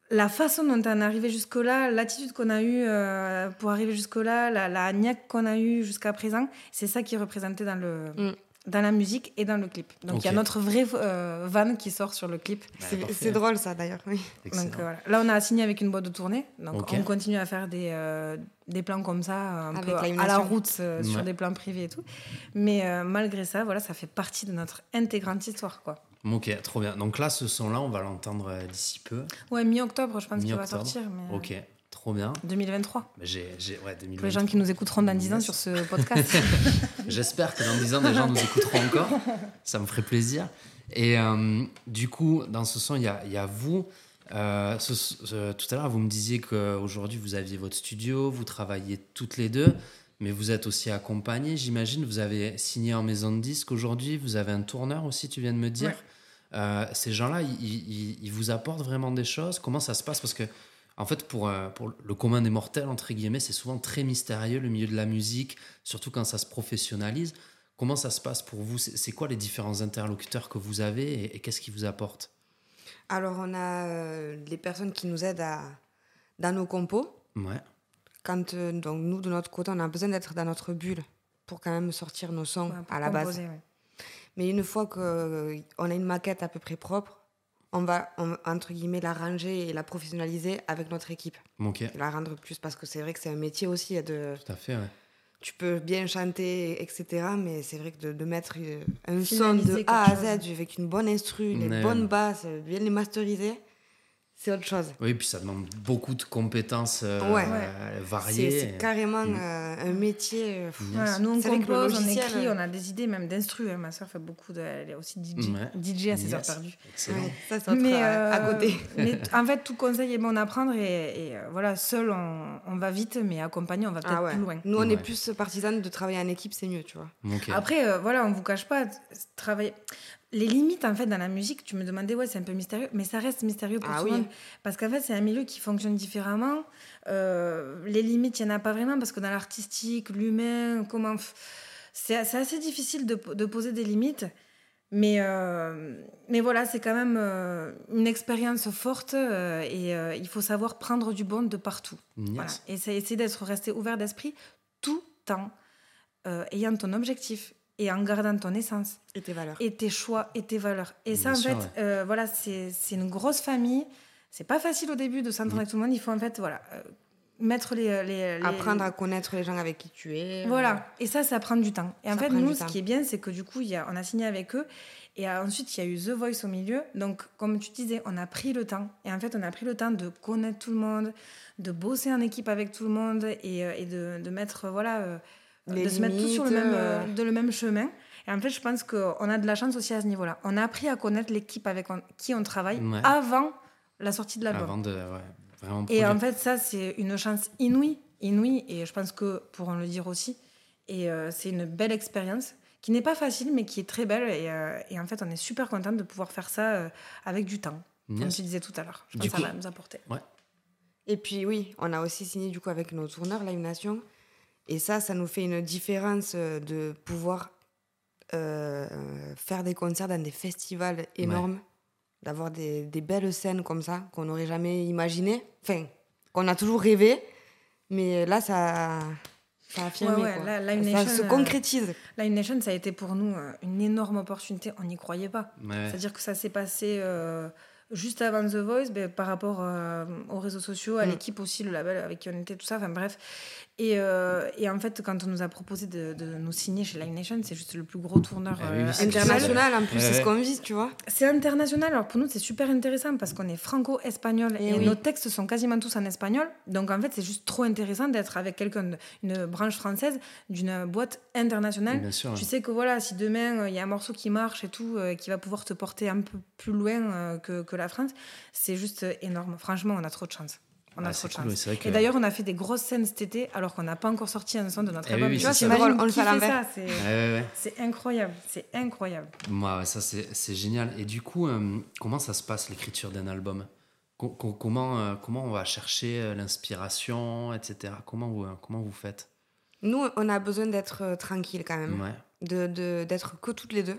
la façon dont on est arrivé jusque-là, l'attitude qu'on a eue euh, pour arriver jusque-là, la, la niaque qu'on a eue jusqu'à présent, c'est ça qui est représenté dans, le, Mm. dans la musique et dans le clip. Donc, il y a notre vrai euh, van qui sort sur le clip. Ouais, C'est- drôle ça d'ailleurs. Oui. Excellent. Donc, euh, voilà. Là, on a signé avec une boîte de tournée. Donc, on continue à faire des, euh, des plans comme ça, un Avec peu à la route, euh, sur des plans privés et tout. Mais euh, malgré ça, voilà, ça fait partie de notre intégrante histoire, quoi. Ok, trop bien. Donc là, ce son-là, on va l'entendre euh, d'ici peu. Ouais, mi-octobre, je pense qu'il va sortir. Mais, euh, Ok, trop bien. 2023. Mais J'ai, j'ai, ouais, 2023. Pour les gens qui nous écouteront dans 10 ans sur ce podcast. J'espère que dans 10 ans, des gens nous écouteront encore. Ça me ferait plaisir. Et euh, du coup, dans ce son, il y a, il y a vous. Euh, ce- ce- tout à l'heure, vous me disiez qu'aujourd'hui, vous aviez votre studio, vous travaillez toutes les deux, mais vous êtes aussi accompagnés, j'imagine. Vous avez signé en maison de disque aujourd'hui, vous avez un tourneur aussi, tu viens de me dire. Ouais. Euh, ces gens-là, ils, ils- ils vous apportent vraiment des choses Comment ça se passe? Parce que, en fait, pour, euh, pour le commun des mortels, entre guillemets, c'est souvent très mystérieux le milieu de la musique, surtout quand ça se professionnalise. Comment ça se passe pour vous? C'est c'est quoi les différents interlocuteurs que vous avez et, et qu'est-ce qui vous apporte Alors on a euh, les personnes qui nous aident à, dans nos compos. Ouais, Quand euh, donc nous de notre côté on a besoin d'être dans notre bulle pour quand même sortir nos sons Ouais, à la base. ouais. Mais une fois qu'on a une maquette à peu près propre, on va on- entre guillemets la ranger et la professionnaliser avec notre équipe. ok, La rendre plus parce que c'est vrai que c'est un métier aussi de tout à fait, ouais. tu peux bien chanter etc mais c'est vrai que de, de mettre euh, un son de A à Z avec une bonne instru, les Ouais. bonnes basses, bien les masteriser, c'est autre chose. Oui, puis ça demande beaucoup de compétences euh, Ouais. euh, variées. c'est carrément Mm. euh, un métier. pff. Voilà, nous on compose, on écrit, on a des idées, même d'instru. hein. Ma soeur fait beaucoup de. Elle est aussi DJ, Ouais. DJ à ses heures perdues. Ouais, ça c'est Mais, euh, à côté. mais en fait, tout conseil est bon à prendre et, et, voilà, seul on, on va vite, mais accompagné, on va peut-être Ah ouais. plus loin. Nous on Ouais. est plus partisane de travailler en équipe, c'est mieux, tu vois. Après, euh, voilà, on vous cache pas, travailler. Les limites, en fait, dans la musique, tu me demandais, ouais, c'est un peu mystérieux, mais ça reste mystérieux pour Ah tout oui. le monde. Parce qu'en fait, c'est un milieu qui fonctionne différemment. Euh, les limites, il n'y en a pas vraiment, parce que dans l'artistique, l'humain, comment. f- C'est assez difficile de, de poser des limites. Mais, euh, mais voilà, c'est quand même euh, une expérience forte et il faut savoir prendre du bon de partout. Yes. Voilà. Et essayer d'être resté ouvert d'esprit tout en euh, ayant ton objectif et en gardant ton essence Et tes valeurs. et tes choix et tes valeurs. Et ça, en sûr, fait, ouais. euh, voilà, c'est c'est une grosse famille. C'est pas facile au début de s'entendre Mhm. avec tout le monde. Il faut en fait, voilà, euh, mettre les, les, les- Apprendre à connaître les gens avec qui tu es. euh, voilà, et ça, ça prend du temps. Et en fait, nous, ce qui est bien, c'est que du coup, il y a, on a signé avec eux. Et euh, ensuite, il y a eu The Voice au milieu. Donc, comme tu disais, on a pris le temps. Et en fait, on a pris le temps de connaître tout le monde, de bosser en équipe avec tout le monde et, euh, et de, de mettre, voilà, euh, Les de se mettre tous sur le limites, même, euh, de le même chemin. Et en fait, je pense qu'on a de la chance aussi à ce niveau-là. On a appris à connaître l'équipe avec on- qui on travaille Ouais. avant la sortie de l'album. Avant de ouais, vraiment Et en fait, ça, c'est une chance inouïe, inouïe, et je pense que pourront le dire aussi. Et euh, c'est une belle expérience qui n'est pas facile, mais qui est très belle. Et, euh, et en fait, on est super content de pouvoir faire ça euh, avec du temps, comme Yes. tu disais tout à l'heure. Je Du pense que ça coup- va nous apporter. Et puis oui, on a aussi signé du coup avec nos tourneurs Live Nation. Et ça, ça nous fait une différence euh, de pouvoir euh, faire des concerts dans des festivals énormes. d'avoir des, des belles scènes comme ça qu'on n'aurait jamais imaginé, enfin qu'on a toujours rêvé, mais là ça, ça a affirmé. Ouais, ouais, quoi. là- Live ça Nation, se euh, concrétise. Live Nation, ça a été pour nous euh, une énorme opportunité. On n'y croyait pas. Ouais. C'est-à-dire que ça s'est passé euh, juste avant The Voice, ben, par rapport euh, aux réseaux sociaux, à Mm. l'équipe aussi, le label avec qui on était, tout ça, enfin bref. Et, euh, et en fait, quand on nous a proposé de, de nous signer chez Live Nation, c'est juste le plus gros tourneur Ah oui, euh. International en plus, Ouais, c'est ce qu'on vise, tu vois. C'est international, alors pour nous c'est super intéressant parce qu'on est franco-espagnol Eh et, oui. nos textes sont quasiment tous en espagnol. Donc en fait c'est juste trop intéressant d'être avec quelqu'un, une branche française d'une boîte internationale. Bien sûr. Tu sais que voilà, si demain euh, il y a un morceau qui marche et tout, euh, qui va pouvoir te porter un peu plus loin euh, que, que la France, c'est juste énorme. Franchement, on a trop de chance. On a Ah, trop c'est de cool, chance. que- Et d'ailleurs, on a fait des grosses scènes cet été alors qu'on n'a pas encore sorti un son de notre Eh album. oui, tu vois, c'est t'imagines On le fait à l'envers. C'est Ouais, ouais, incroyable, c'est incroyable. Moi, ouais, ça c'est génial. Et du coup, euh, comment ça se passe l'écriture d'un album? Co- co- comment, euh, comment on va chercher euh, l'inspiration, etc. Comment vous, euh, comment vous faites? Nous, on a besoin d'être euh, tranquille quand même. Ouais. de de- d'être que toutes les deux.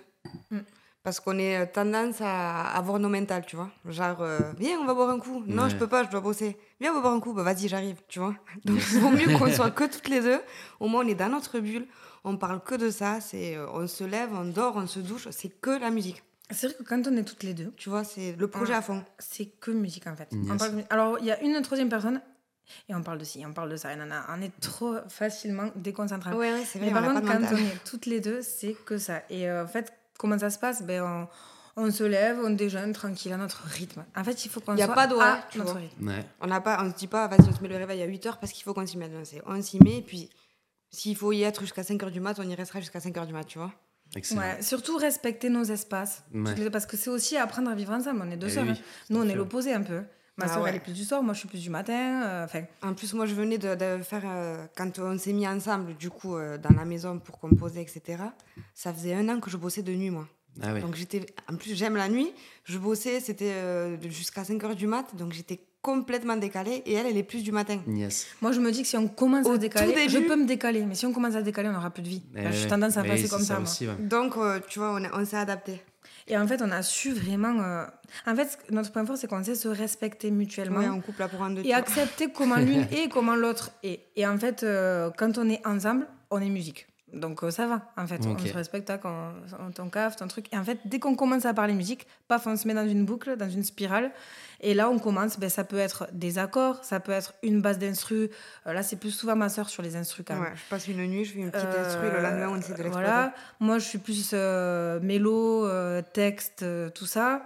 Mm. Parce qu'on est tendance à avoir nos mentales, tu vois. Genre, euh, viens, on va boire un coup. Non, Ouais. je peux pas, je dois bosser. Viens, on va boire un coup. Bah, vas-y, j'arrive, tu vois. Donc, il vaut mieux qu'on soit que toutes les deux. Au moins, on est dans notre bulle. On parle que de ça. C'est, euh, on se lève, on dort, on se douche. C'est que la musique. C'est vrai que quand on est toutes les deux, Tu vois, c'est le projet Ouais. à fond. c'est que musique en fait. Yes. On parle de mu- Alors il y a une troisième personne et on parle de ci, on parle de ça, et nana. on est trop facilement déconcentrés. Ouais, ouais, c'est vrai, Mais par contre, quand on est toutes les deux, c'est que ça. Et euh, en fait, comment ça se passe? Ben, on, on se lève, on déjeune tranquille à notre rythme. En fait, il faut qu'on Y a soit pas d'horaire, à tu notre vois. rythme. Ouais. On n'a pas, on se dit pas, vas-y, on se met le réveil à 8h parce qu'il faut qu'on s'y mette. On s'y met, et puis s'il faut y être jusqu'à 5h du mat, on y restera jusqu'à 5h du mat, tu vois. Ouais, surtout respecter nos espaces. Ouais. Parce que c'est aussi apprendre à vivre ensemble. On est deux Eh sœurs. oui, hein. Nous, on est l'opposé un peu. Ma Ah sœur, ouais. elle est plus du soir, moi, je suis plus du matin. euh, En plus, moi, je venais de, de faire. euh, quand on s'est mis ensemble, du coup, euh, dans la maison pour composer, etc., ça faisait un an que je bossais de nuit, moi. Ah oui. Donc, j'étais. En plus, j'aime la nuit. Je bossais, c'était euh, de- jusqu'à 5 h du mat. Donc, j'étais complètement décalée. Et elle, elle est plus du matin. Yes. Moi, je me dis que si on commence Au à décaler, je peux me décaler, mais si on commence à décaler, on n'aura plus de vie. Eh J'ai ouais. tendance à passer comme ça. aussi, ouais. Donc, euh, tu vois, on, a- on s'est adapté. Et en fait, on a su vraiment. euh, En fait, notre point fort, c'est qu'on sait se respecter mutuellement Ouais, on coupe la tu et accepter comment l'une est et comment l'autre est. Et en fait, euh, quand on est ensemble, on est musique. Donc euh, ça va, en fait. On se respecte, on, on- ton caf, ton truc. Et en fait, dès qu'on commence à parler musique, paf, on se met dans une boucle, dans une spirale. Et là, on commence, ben, ça peut être des accords, ça peut être une base d'instru. Euh, là, c'est plus souvent ma soeur sur les instrus quand même. Ouais, je passe une nuit, je fais une petite Euh, instru, le lendemain, on essaie de. Voilà. Moi, je suis plus euh, mélo, euh, texte, euh, tout ça.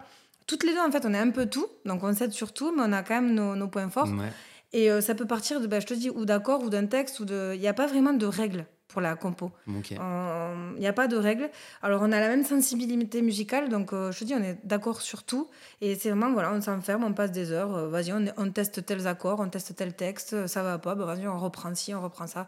Toutes les deux, en fait, on est un peu tout. Donc, on s'aide sur tout, mais on a quand même nos, nos points forts. Ouais. Et euh, ça peut partir, de, ben, je te dis, ou d'accords, ou d'un texte, ou de... Il n'y a pas vraiment de règles pour la compo. On- Il n'y a pas de règles. Alors, on a la même sensibilité musicale, donc euh, je te dis, on est d'accord sur tout. Et c'est vraiment, voilà, on s'enferme, on passe des heures. euh, vas-y, on, on teste tels accords, on teste tel texte, euh, ça va pas, ben, vas-y, on reprend ci, on reprend ça.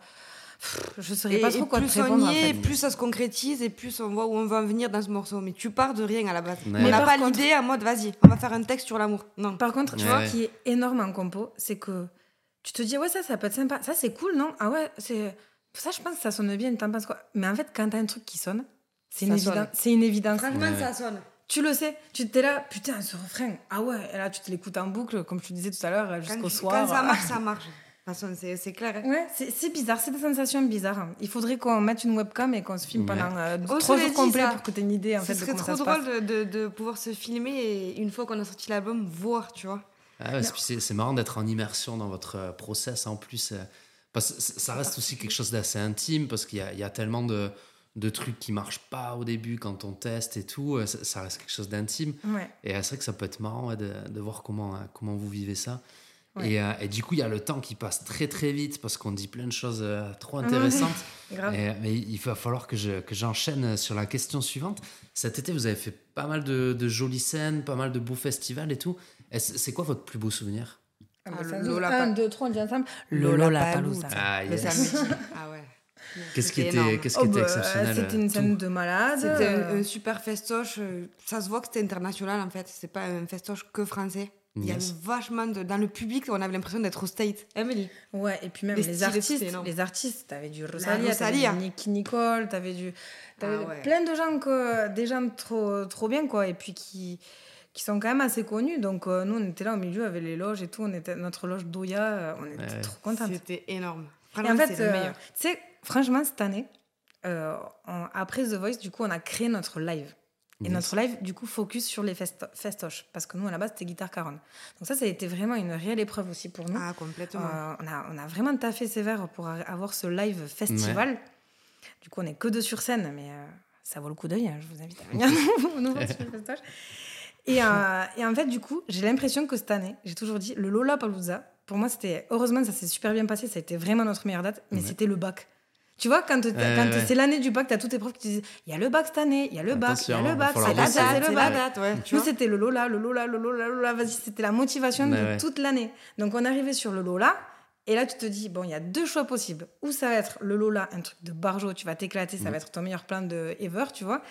Pff, je ne saurais pas trop quoi te plus on répondre, y est, fait. plus ça se concrétise et plus on voit où on va en venir dans ce morceau. Mais tu pars de rien à la base. Ouais. On Mais n'a pas contre- l'idée en mode vas-y, on va faire un texte sur l'amour. Non. Par contre, tu Ouais, vois, ouais. qui est énorme en compo, c'est que tu te dis, ouais, ça, ça peut être sympa. Ça, c'est cool, non? Ah ouais, c'est. Ça, je pense que ça sonne bien, t'en penses quoi Mais en fait, quand t'as un truc qui sonne, c'est une, évidence. c'est une évidence. Franchement, Ouais, ça sonne. Tu le sais, tu t'es là, putain, ce refrain, ah ouais, et là, tu te l'écoutes en boucle, comme je te disais tout à l'heure, Quand, jusqu'au quand soir. ça marche, ça marche. De toute façon, c'est clair. hein. Ouais, c'est bizarre, c'est des sensations bizarres. Il faudrait qu'on mette une webcam et qu'on se filme pendant euh, trois jours complets pour que tu aies une idée en Ce fait, de serait comment trop ça se drôle passe. de, de, de pouvoir se filmer et une fois qu'on a sorti l'album, voir, tu vois. Ah ouais, c'est- marrant d'être en immersion dans votre euh, process en plus. Parce que ça reste aussi quelque chose d'assez intime parce qu'il y, a- il y a tellement de, de trucs qui marchent pas au début quand on teste et tout. euh, Ça, ça reste quelque chose d'intime. Ouais. Et euh, c'est vrai que ça peut être marrant ouais, de, de voir comment, euh, comment vous vivez ça. Ouais. Et, euh, et du coup, il y a le temps qui passe très très vite parce qu'on dit plein de choses euh, trop intéressantes. Et, mais il va falloir que je- que j'enchaîne sur la question suivante. Cet été, vous avez fait pas mal de, de jolies scènes, pas mal de beaux festivals et tout. C'est quoi votre plus beau souvenir? Un, deux, trois, on dit ensemble. Lollapalooza. Ah, yes. ah ouais. Qu'est-ce qui était, qu'est-ce qui Oh, était bah, exceptionnel C'était euh, une tout scène de malade. C'était un, euh, un super festoche. euh, Ça se voit que c'était international en fait. C'est pas un festoche que français. Il y avait Yes. vachement de. Dans le public, on avait l'impression d'être au State. Emily. Ouais, et puis même Les les, artistes, les artistes, t'avais du Rosalia, t'avais Rosalia. du Nicky Nicole, t'avais du, t'avais Ah ouais. plein de gens que, des gens trop, trop bien quoi, et puis qui, qui sont quand même assez connus. Donc, euh, nous, on était là au milieu avec les loges et tout. On était notre loge d'Oya. euh, on était Ouais. trop contentes. C'était énorme. En fait, c'est le euh, meilleur. tu sais, franchement, cette année, euh, on- après The Voice, du coup, on a créé notre live. Et notre live, du coup, focus sur les festo- festoches. Parce que nous, à la base, c'était guitare caronne. Donc ça, ça a été vraiment une réelle épreuve aussi pour nous. Ah, complètement. Euh, on, a, on a vraiment taffé sévère pour avoir ce live festival. Du coup, on est que deux sur scène, mais euh, ça vaut le coup d'œil. hein, je vous invite à venir nous- nous voir sur le festoche. Et, euh, et en fait, du coup, j'ai l'impression que cette année, j'ai toujours dit, le Lola Palooza, pour moi, c'était. Heureusement, ça s'est super bien passé, ça a été vraiment notre meilleure date, mais Ouais. c'était le bac. Tu vois, quand, ouais. c'est l'année du bac, tu as tous tes profs qui te disent il y a le bac cette année, il y a le bac, il y a le bac, c'est la date, c'est le la bac. date, ouais. tu Nous, vois? c'était le Lola, le Lola, le Lola, le Lola, vas-y, c'était la motivation de ouais. toute l'année. Donc, on arrivait sur le Lola, et là, tu te dis, bon, il y a deux choix possibles. Ou ça va être le Lola, un truc de barjo, tu vas t'éclater, ça va être ton meilleur plan de ever, tu vois.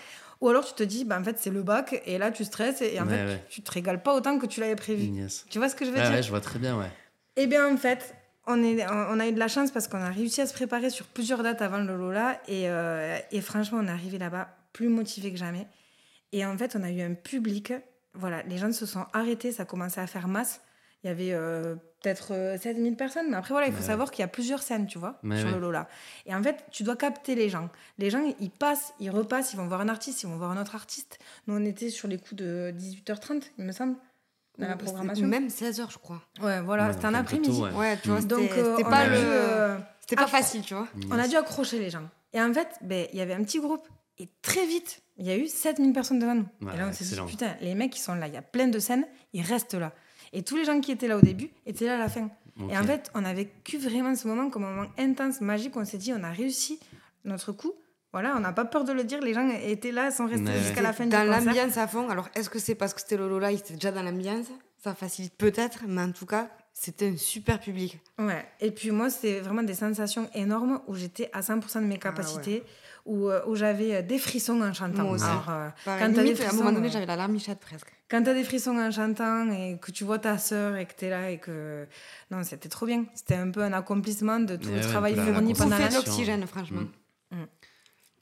Ou alors, tu te dis, bah, en fait, c'est le bac, et là, tu stresses, et en Ouais, fait, ouais. tu, tu te régales pas autant que tu l'avais prévu. Yes. Tu vois ce que je veux dire ouais, je vois très bien, ouais. eh bien, en fait, on, est, on a eu de la chance parce qu'on a réussi à se préparer sur plusieurs dates avant le Lola. Et, euh, et franchement, on est arrivé là-bas plus motivé que jamais. Et en fait, on a eu un public. Voilà, les gens se sont arrêtés, ça commençait à faire masse. Il y avait euh, peut-être euh, 7000 personnes. Mais après, voilà, il faut Ouais. savoir qu'il y a plusieurs scènes, tu vois, sur ouais. le Lola. Et en fait, tu dois capter les gens. Les gens, ils passent, ils repassent, ils vont voir un artiste, ils vont voir un autre artiste. Nous, on était sur les coups de 18h30, il me semble, dans la Ou- programmation. Même 16h, je crois. Ouais, voilà, Ouais, c'était un après-midi. ouais. Ouais, tu vois, c'était Donc, euh, c'était pas a le. euh, C'était pas facile, tu vois. on a dû accrocher les gens. Et en fait, ben, il y avait un petit groupe. Et très vite, il y a eu 7000 personnes devant nous. Ouais, et là, on s'est dit, putain, les mecs, ils sont là. Il y a plein de scènes, ils restent là. Et tous les gens qui étaient là au début étaient là à la fin. Et en fait, on a vécu vraiment ce moment comme un moment intense, magique. On s'est dit, on a réussi notre coup. Voilà, on n'a pas peur de le dire. Les gens étaient là, sont restés Ouais. jusqu'à la fin du Dans concert. l'ambiance à fond. Alors, est-ce que c'est parce que c'était le Lola, il était déjà dans l'ambiance? Ça facilite peut-être, mais en tout cas, c'était un super public. Ouais. Et puis moi, c'était vraiment des sensations énormes où j'étais à 100% de mes capacités, où, euh, où j'avais euh, des frissons en chantant. Moi aussi. Alors, euh, quand t'as des limite, à un frissons, moment donné, euh, j'avais la larmichette presque. Quand t'as des frissons en chantant et que tu vois ta sœur et que t'es là et que... Non, c'était trop bien. C'était un peu un accomplissement de tout Ouais, le ouais, travail fourni pendant la... l'oxygène, franchement. Mm.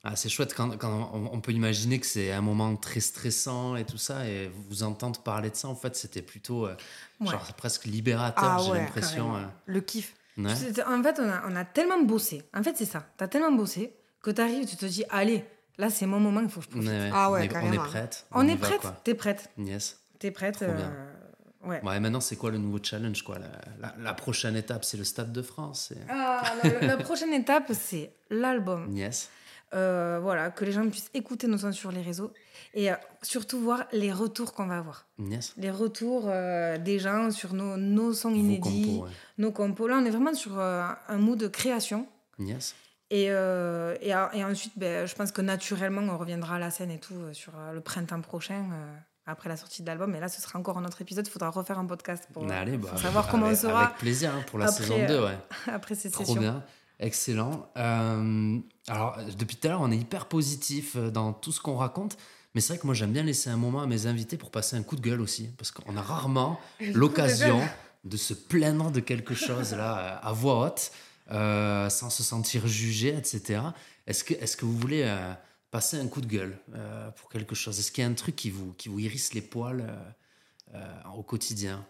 Ah, c'est chouette quand, quand on, peut imaginer que c'est un moment très stressant et tout ça, et vous entendre parler de ça, en fait, c'était plutôt euh, Ouais. genre presque libérateur, Ah j'ai ouais, l'impression. Le kiff. euh, ouais. En fait, on a, on a tellement bossé. En fait, c'est ça. T'as tellement bossé que t'arrives, tu te dis, allez, là, c'est mon moment, il faut que je profite. ouais. Ah ouais, on, est, on est carrément. prête. On, y est prête. T'es prête Yes. T'es prête euh, Ouais. Ouais, maintenant, c'est quoi le nouveau challenge quoi? La, la- la prochaine étape, c'est le Stade de France. Ah, la, la prochaine étape, c'est l'album. Yes. Euh, voilà, que les gens puissent écouter nos sons sur les réseaux et euh, surtout voir les retours qu'on va avoir. Yes. Les retours euh, des gens sur nos, nos sons Vos inédits, compos, ouais. nos compos. Là, on est vraiment sur un mood de création. Yes. Et, euh, et, ensuite, ben, je pense que naturellement, on reviendra à la scène et tout euh, sur euh, le printemps prochain, après la sortie de l'album. Et là, ce sera encore un autre épisode. Il faudra refaire un podcast pour, bah, savoir comment on sera Avec plaisir hein, pour la après, saison 2, euh, ouais. après ces Trop sessions. bien, excellent. Alors, depuis tout à l'heure, on est hyper positif dans tout ce qu'on raconte, mais c'est vrai que moi, j'aime bien laisser un moment à mes invités pour passer un coup de gueule aussi, parce qu'on a rarement l'occasion de se plaindre de quelque chose là à voix haute, euh, sans se sentir jugé, etc. Est-ce que, est que vous voulez euh, passer un coup de gueule euh, pour quelque chose? Est-ce qu'il y a un truc qui vous, qui vous hérisse les poils euh, euh, au quotidien?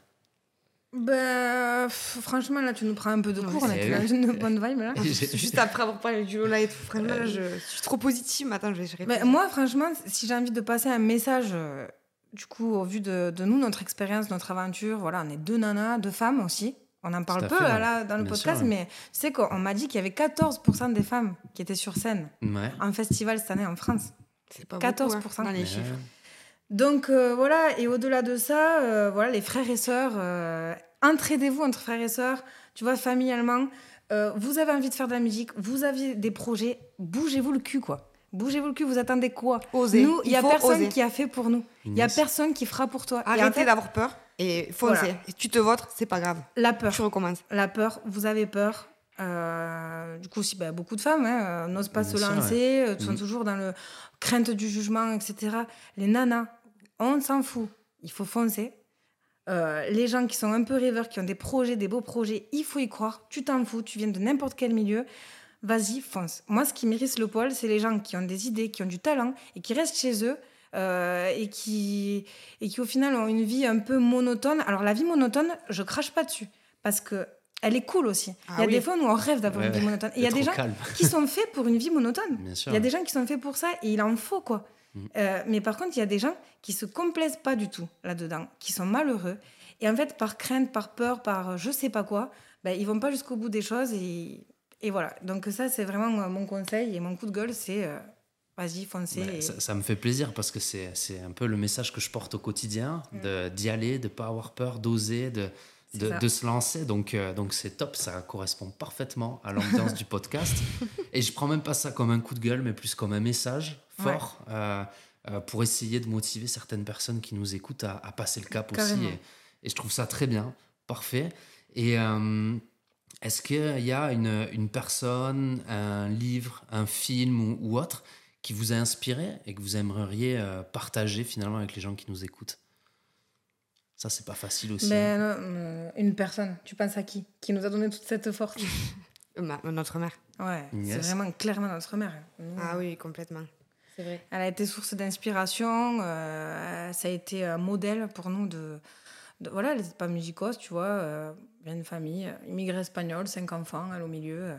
Ben, pff, franchement, là, tu nous prends un peu de cours. Dans une bonne vibe, là. Juste après avoir parlé du Lola et tout, franchement, là, je suis trop positive. mais Attends, je vais Mais moi, franchement, si j'ai envie de passer un message, euh, du coup, au vu de, de nous, notre expérience, notre aventure, voilà, on est deux nanas, deux femmes aussi. On en parle peu fait, ouais. là, dans le podcast, sûr, ouais. mais tu sais qu'on m'a dit qu'il y avait 14% des femmes qui étaient sur scène Ouais. en festival cette année en France. C'est pas 14%. beaucoup, hein, dans les Mais, chiffres. Donc euh, voilà, et au-delà de ça, euh, voilà, les frères et sœurs, euh, entraidez-vous entre frères et sœurs, tu vois, familialement. Euh, vous avez envie de faire de la musique, vous avez des projets, bougez-vous le cul, quoi. Bougez-vous le cul, vous attendez quoi? Osez. Nous, il n'y a personne oser. qui a fait pour nous. Il n'y a personne qui fera pour toi. Arrêtez fait, d'avoir peur et foncez. Voilà. Et tu te votes, c'est pas grave. la peur. Tu recommences. La peur, vous avez peur. Euh, du coup, aussi, bah, beaucoup de femmes hein, euh, n'osent pas Bien se lancer, euh, sont Mhm. toujours dans le crainte du jugement, etc. Les nanas, on s'en fout. Il faut foncer. Euh, les gens qui sont un peu rêveurs, qui ont des projets, des beaux projets, il faut y croire. Tu t'en fous, tu viens de n'importe quel milieu. Vas-y, fonce. Moi, ce qui m'irrisse le poil, c'est les gens qui ont des idées, qui ont du talent et qui restent chez eux euh, et, qui, et qui, au final, ont une vie un peu monotone. Alors, la vie monotone, je crache pas dessus parce que elle est cool aussi. Ah il y a oui. des fois où on rêve d'avoir Ouais, une vie monotone. Et il y a des gens calme. qui sont faits pour une vie monotone. Il y a des gens qui sont faits pour ça et il en faut quoi. Mm. Euh, mais par contre, il y a des gens qui se complaisent pas du tout là-dedans, qui sont malheureux. Et en fait, par crainte, par peur, par je sais pas quoi, ben, ils vont pas jusqu'au bout des choses. Et, et voilà. Donc ça, c'est vraiment mon conseil et mon coup de gueule, c'est euh, vas-y, foncez. Et- ça, ça me fait plaisir parce que c'est c'est un peu le message que je porte au quotidien, de- d'y aller, de ne pas avoir peur, d'oser, de, de, se lancer. Donc euh, donc c'est top, ça correspond parfaitement à l'ambiance du podcast. Et je prends même pas ça comme un coup de gueule, mais plus comme un message fort euh, euh, pour essayer de motiver certaines personnes qui nous écoutent à, à passer le cap aussi. Et, et je trouve ça très bien, parfait. Et est-ce qu'il y a une, une personne, un livre, un film ou, ou autre qui vous a inspiré et que vous aimeriez euh, partager finalement avec les gens qui nous écoutent? Ça, c'est pas facile aussi. Ben, hein. non, euh, une personne, tu penses à qui? Qui nous a donné toute cette force? Euh, ma- notre mère. Ouais, Yes. c'est vraiment clairement notre mère. Nous, Ah oui, complètement. C'est vrai. Elle a été source d'inspiration, euh, ça a été un modèle pour nous de... de- voilà, elle n'était pas musicose, tu vois, euh, bien une famille, euh, immigrée espagnole, cinq enfants, elle au milieu.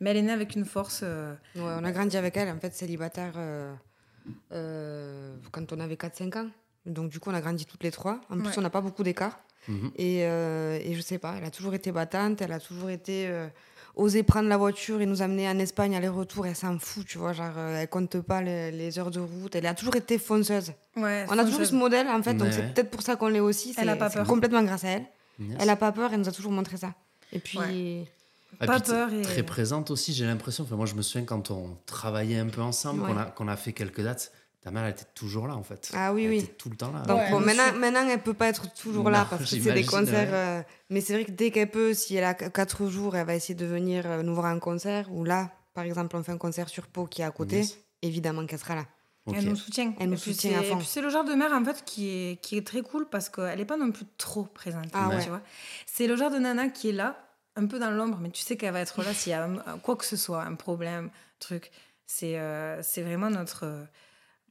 Mais elle est née avec une force... euh, Ouais, on a grandi avec elle, en fait, célibataire euh, euh, quand on avait 4-5 ans. Donc, du coup, on a grandi toutes les trois. En plus, on n'a pas beaucoup d'écart. Mhm. Et, euh, et je sais pas, elle a toujours été battante, elle a toujours été. euh, osé prendre la voiture et nous amener en Espagne aller-retour, elle s'en fout, tu vois. Genre, euh, elle compte pas les, les heures de route. Elle a toujours été fonceuse. ouais, On a toujours ce modèle, en fait, donc Ouais, c'est peut-être pour ça qu'on l'est aussi. Elle a pas peur. Complètement grâce à elle. Yes. Elle a pas peur, elle nous a toujours montré ça. Et puis. Ah, pas peur et- Très présente aussi, j'ai l'impression. Enfin, moi, je me souviens quand on travaillait un peu ensemble, Ouais. qu'on a, qu'on a fait quelques dates, ta mère, elle était toujours là, en fait. Ah oui, Elle oui. était tout le temps là. Donc Ouais, bon, nous maintenant, maintenant, elle peut pas être toujours là parce que c'est des concerts. ouais. euh, mais c'est vrai que dès qu'elle peut, si elle a 4 jours, elle va essayer de venir euh, nous voir en concert. Ou là, par exemple, on fait un concert sur Pau qui est à côté. Yes. Évidemment qu'elle sera là. Elle nous soutient. Elle nous soutient à fond. et puis c'est le genre de mère en fait qui est, qui est très cool parce qu'elle n'est pas non plus trop présente. Ah tu ouais. vois. C'est le genre de nana qui est là, un peu dans l'ombre, mais tu sais qu'elle va être là s'il y a un- quoi que ce soit, un problème, truc. C'est euh, c'est vraiment notre, euh,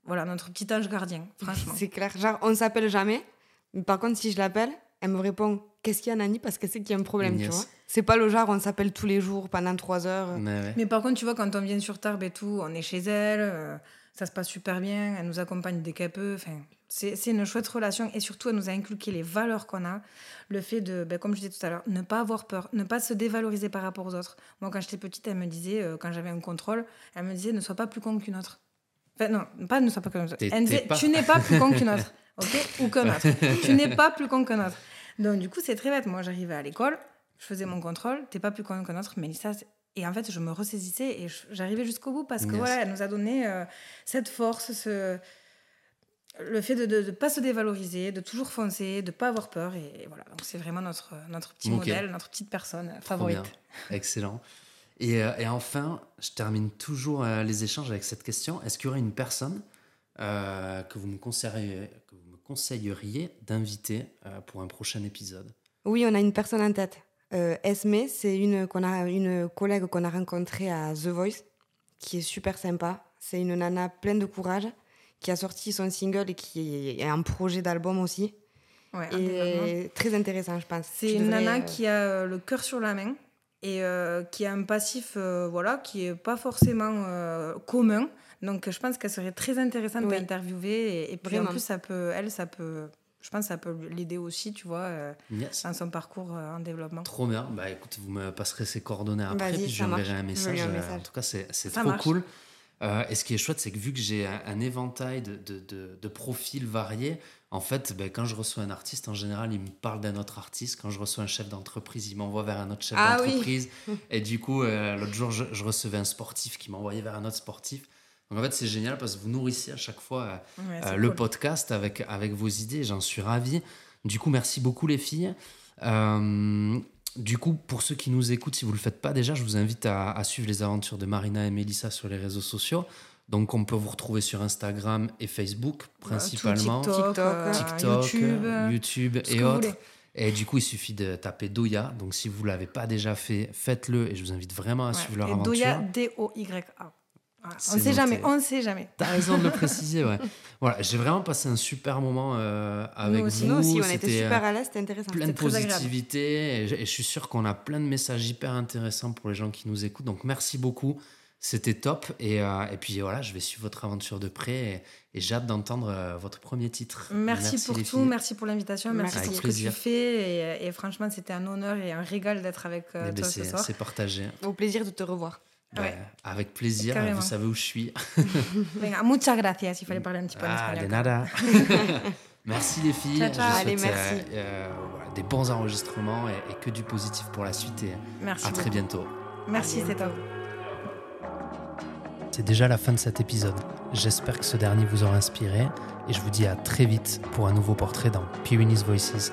voilà, notre petit ange gardien, franchement. C'est clair. Genre, on s'appelle jamais. Mais par contre, si je l'appelle, elle me répond Qu'est-ce qu'il y a, Nani? Parce qu'elle sait qu'il y a un problème, Yes. tu vois. C'est pas le genre, on s'appelle tous les jours pendant 3 heures. Ouais. Mais par contre, tu vois, quand on vient sur Tarbes et tout, on est chez elle, euh, ça se passe super bien, elle nous accompagne dès qu'elle peut. Enfin, c'est une chouette relation et surtout, elle nous a inculqué les valeurs qu'on a. Le fait de, ben, comme je disais tout à l'heure, ne pas avoir peur, ne pas se dévaloriser par rapport aux autres. Moi, quand j'étais petite, elle me disait, euh, quand j'avais un contrôle, elle me disait, ne sois pas plus con qu'une autre. Enfin, non, pas ne sois pas comme une autre. T'es- Elle me disait, pas- tu n'es pas plus con qu'une autre. ok Ou qu'un autre. tu n'es pas plus con qu'un autre. Donc, du coup, c'est très bête. Moi, j'arrivais à l'école, je faisais mon contrôle, t'es pas plus con qu'un autre, Mélissa. Et en fait, je me ressaisissais et j'arrivais jusqu'au bout parce que Yes. voilà, elle nous a donné euh, cette force, ce... le fait de ne pas se dévaloriser, de toujours foncer, de pas avoir peur. Et, voilà, donc c'est vraiment notre, notre petit modèle, notre petite personne Trop favorite. bien. Excellent. Et, euh, et enfin, je termine toujours euh, les échanges avec cette question. Est-ce qu'il y aurait une personne euh, que, vous me conseilleriez, d'inviter euh, pour un prochain épisode? Oui, on a une personne en tête. Euh, Esme, c'est une, qu'on a, une collègue qu'on a rencontrée à The Voice, qui est super sympa. C'est une nana pleine de courage, qui a sorti son single et qui est un projet d'album aussi. Ouais. Et très intéressant, je pense. C'est une devrais, nana euh, qui a euh, le cœur sur la main et euh, qui a un passif euh, voilà, qui est pas forcément commun. Donc je pense qu'elle serait très intéressante Oui. à interviewer. Et, et puis en plus, ça peut, elle, ça peut, je pense que ça peut l'aider aussi, tu vois, euh, Yes. dans son parcours euh, en développement. Trop bien. Bah écoute, vous me passerez ces coordonnées après, puis Je message. lui un Euh, message. En tout cas, c'est trop marche. cool. Euh, et ce qui est chouette, c'est que vu que j'ai un, un éventail de, de- de- de profils variés, en fait, ben, quand je reçois un artiste, en général, il me parle d'un autre artiste. Quand je reçois un chef d'entreprise, il m'envoie vers un autre chef Ah oui. d'entreprise. Et du coup, euh, l'autre jour, je, je recevais un sportif qui m'envoyait vers un autre sportif. Donc en fait, c'est génial parce que vous nourrissez à chaque fois euh, Ouais, euh, le cool. podcast avec, avec vos idées. J'en suis ravi. Du coup, merci beaucoup les filles. Euh, du coup, pour ceux qui nous écoutent, si vous ne le faites pas déjà, je vous invite à, à suivre les aventures de Marina et Mélissa sur les réseaux sociaux. Donc, on peut vous retrouver sur Instagram et Facebook, principalement. Tout TikTok, TikTok, YouTube, YouTube et autres. Et du coup, il suffit de taper Doya. Donc, si vous ne l'avez pas déjà fait, faites-le. Et je vous invite vraiment à Ouais. suivre leur Et aventure. Doya, D-O-Y-A. Voilà, On ne sait jamais, on ne sait jamais. T'as raison de le préciser, ouais. Voilà, j'ai vraiment passé un super moment euh, avec aussi. vous. Nous aussi, on était C'était, super euh, à l'aise, c'était intéressant. plein de positivité et je, et je suis sûr qu'on a plein de messages hyper intéressants pour les gens qui nous écoutent. Donc merci beaucoup, c'était top. Et, euh, et puis voilà, je vais suivre votre aventure de près et, et j'ai hâte d'entendre euh, votre premier titre. Merci, pour tout, filles. merci pour l'invitation, merci pour ce plaisir. que tu fais. Et, et franchement, c'était un honneur et un régal d'être avec euh, Eh ben, toi ce c'est, soir. c'est partagé. Au plaisir de te revoir. Ouais. Avec plaisir, Carrément. vous savez où je suis. Venga, muchas gracias, il fallait parler un petit peu en Ah, de espagnol. nada. merci les filles. Ciao, ciao. Je vous Allez, souhaite, merci. euh, euh, voilà, des bons enregistrements et, et que du positif pour la suite. Et Merci. à très bientôt. Merci, c'est. C'est déjà la fin de cet épisode. J'espère que ce dernier vous aura inspiré et je vous dis à très vite pour un nouveau portrait dans Pyrenees Voices.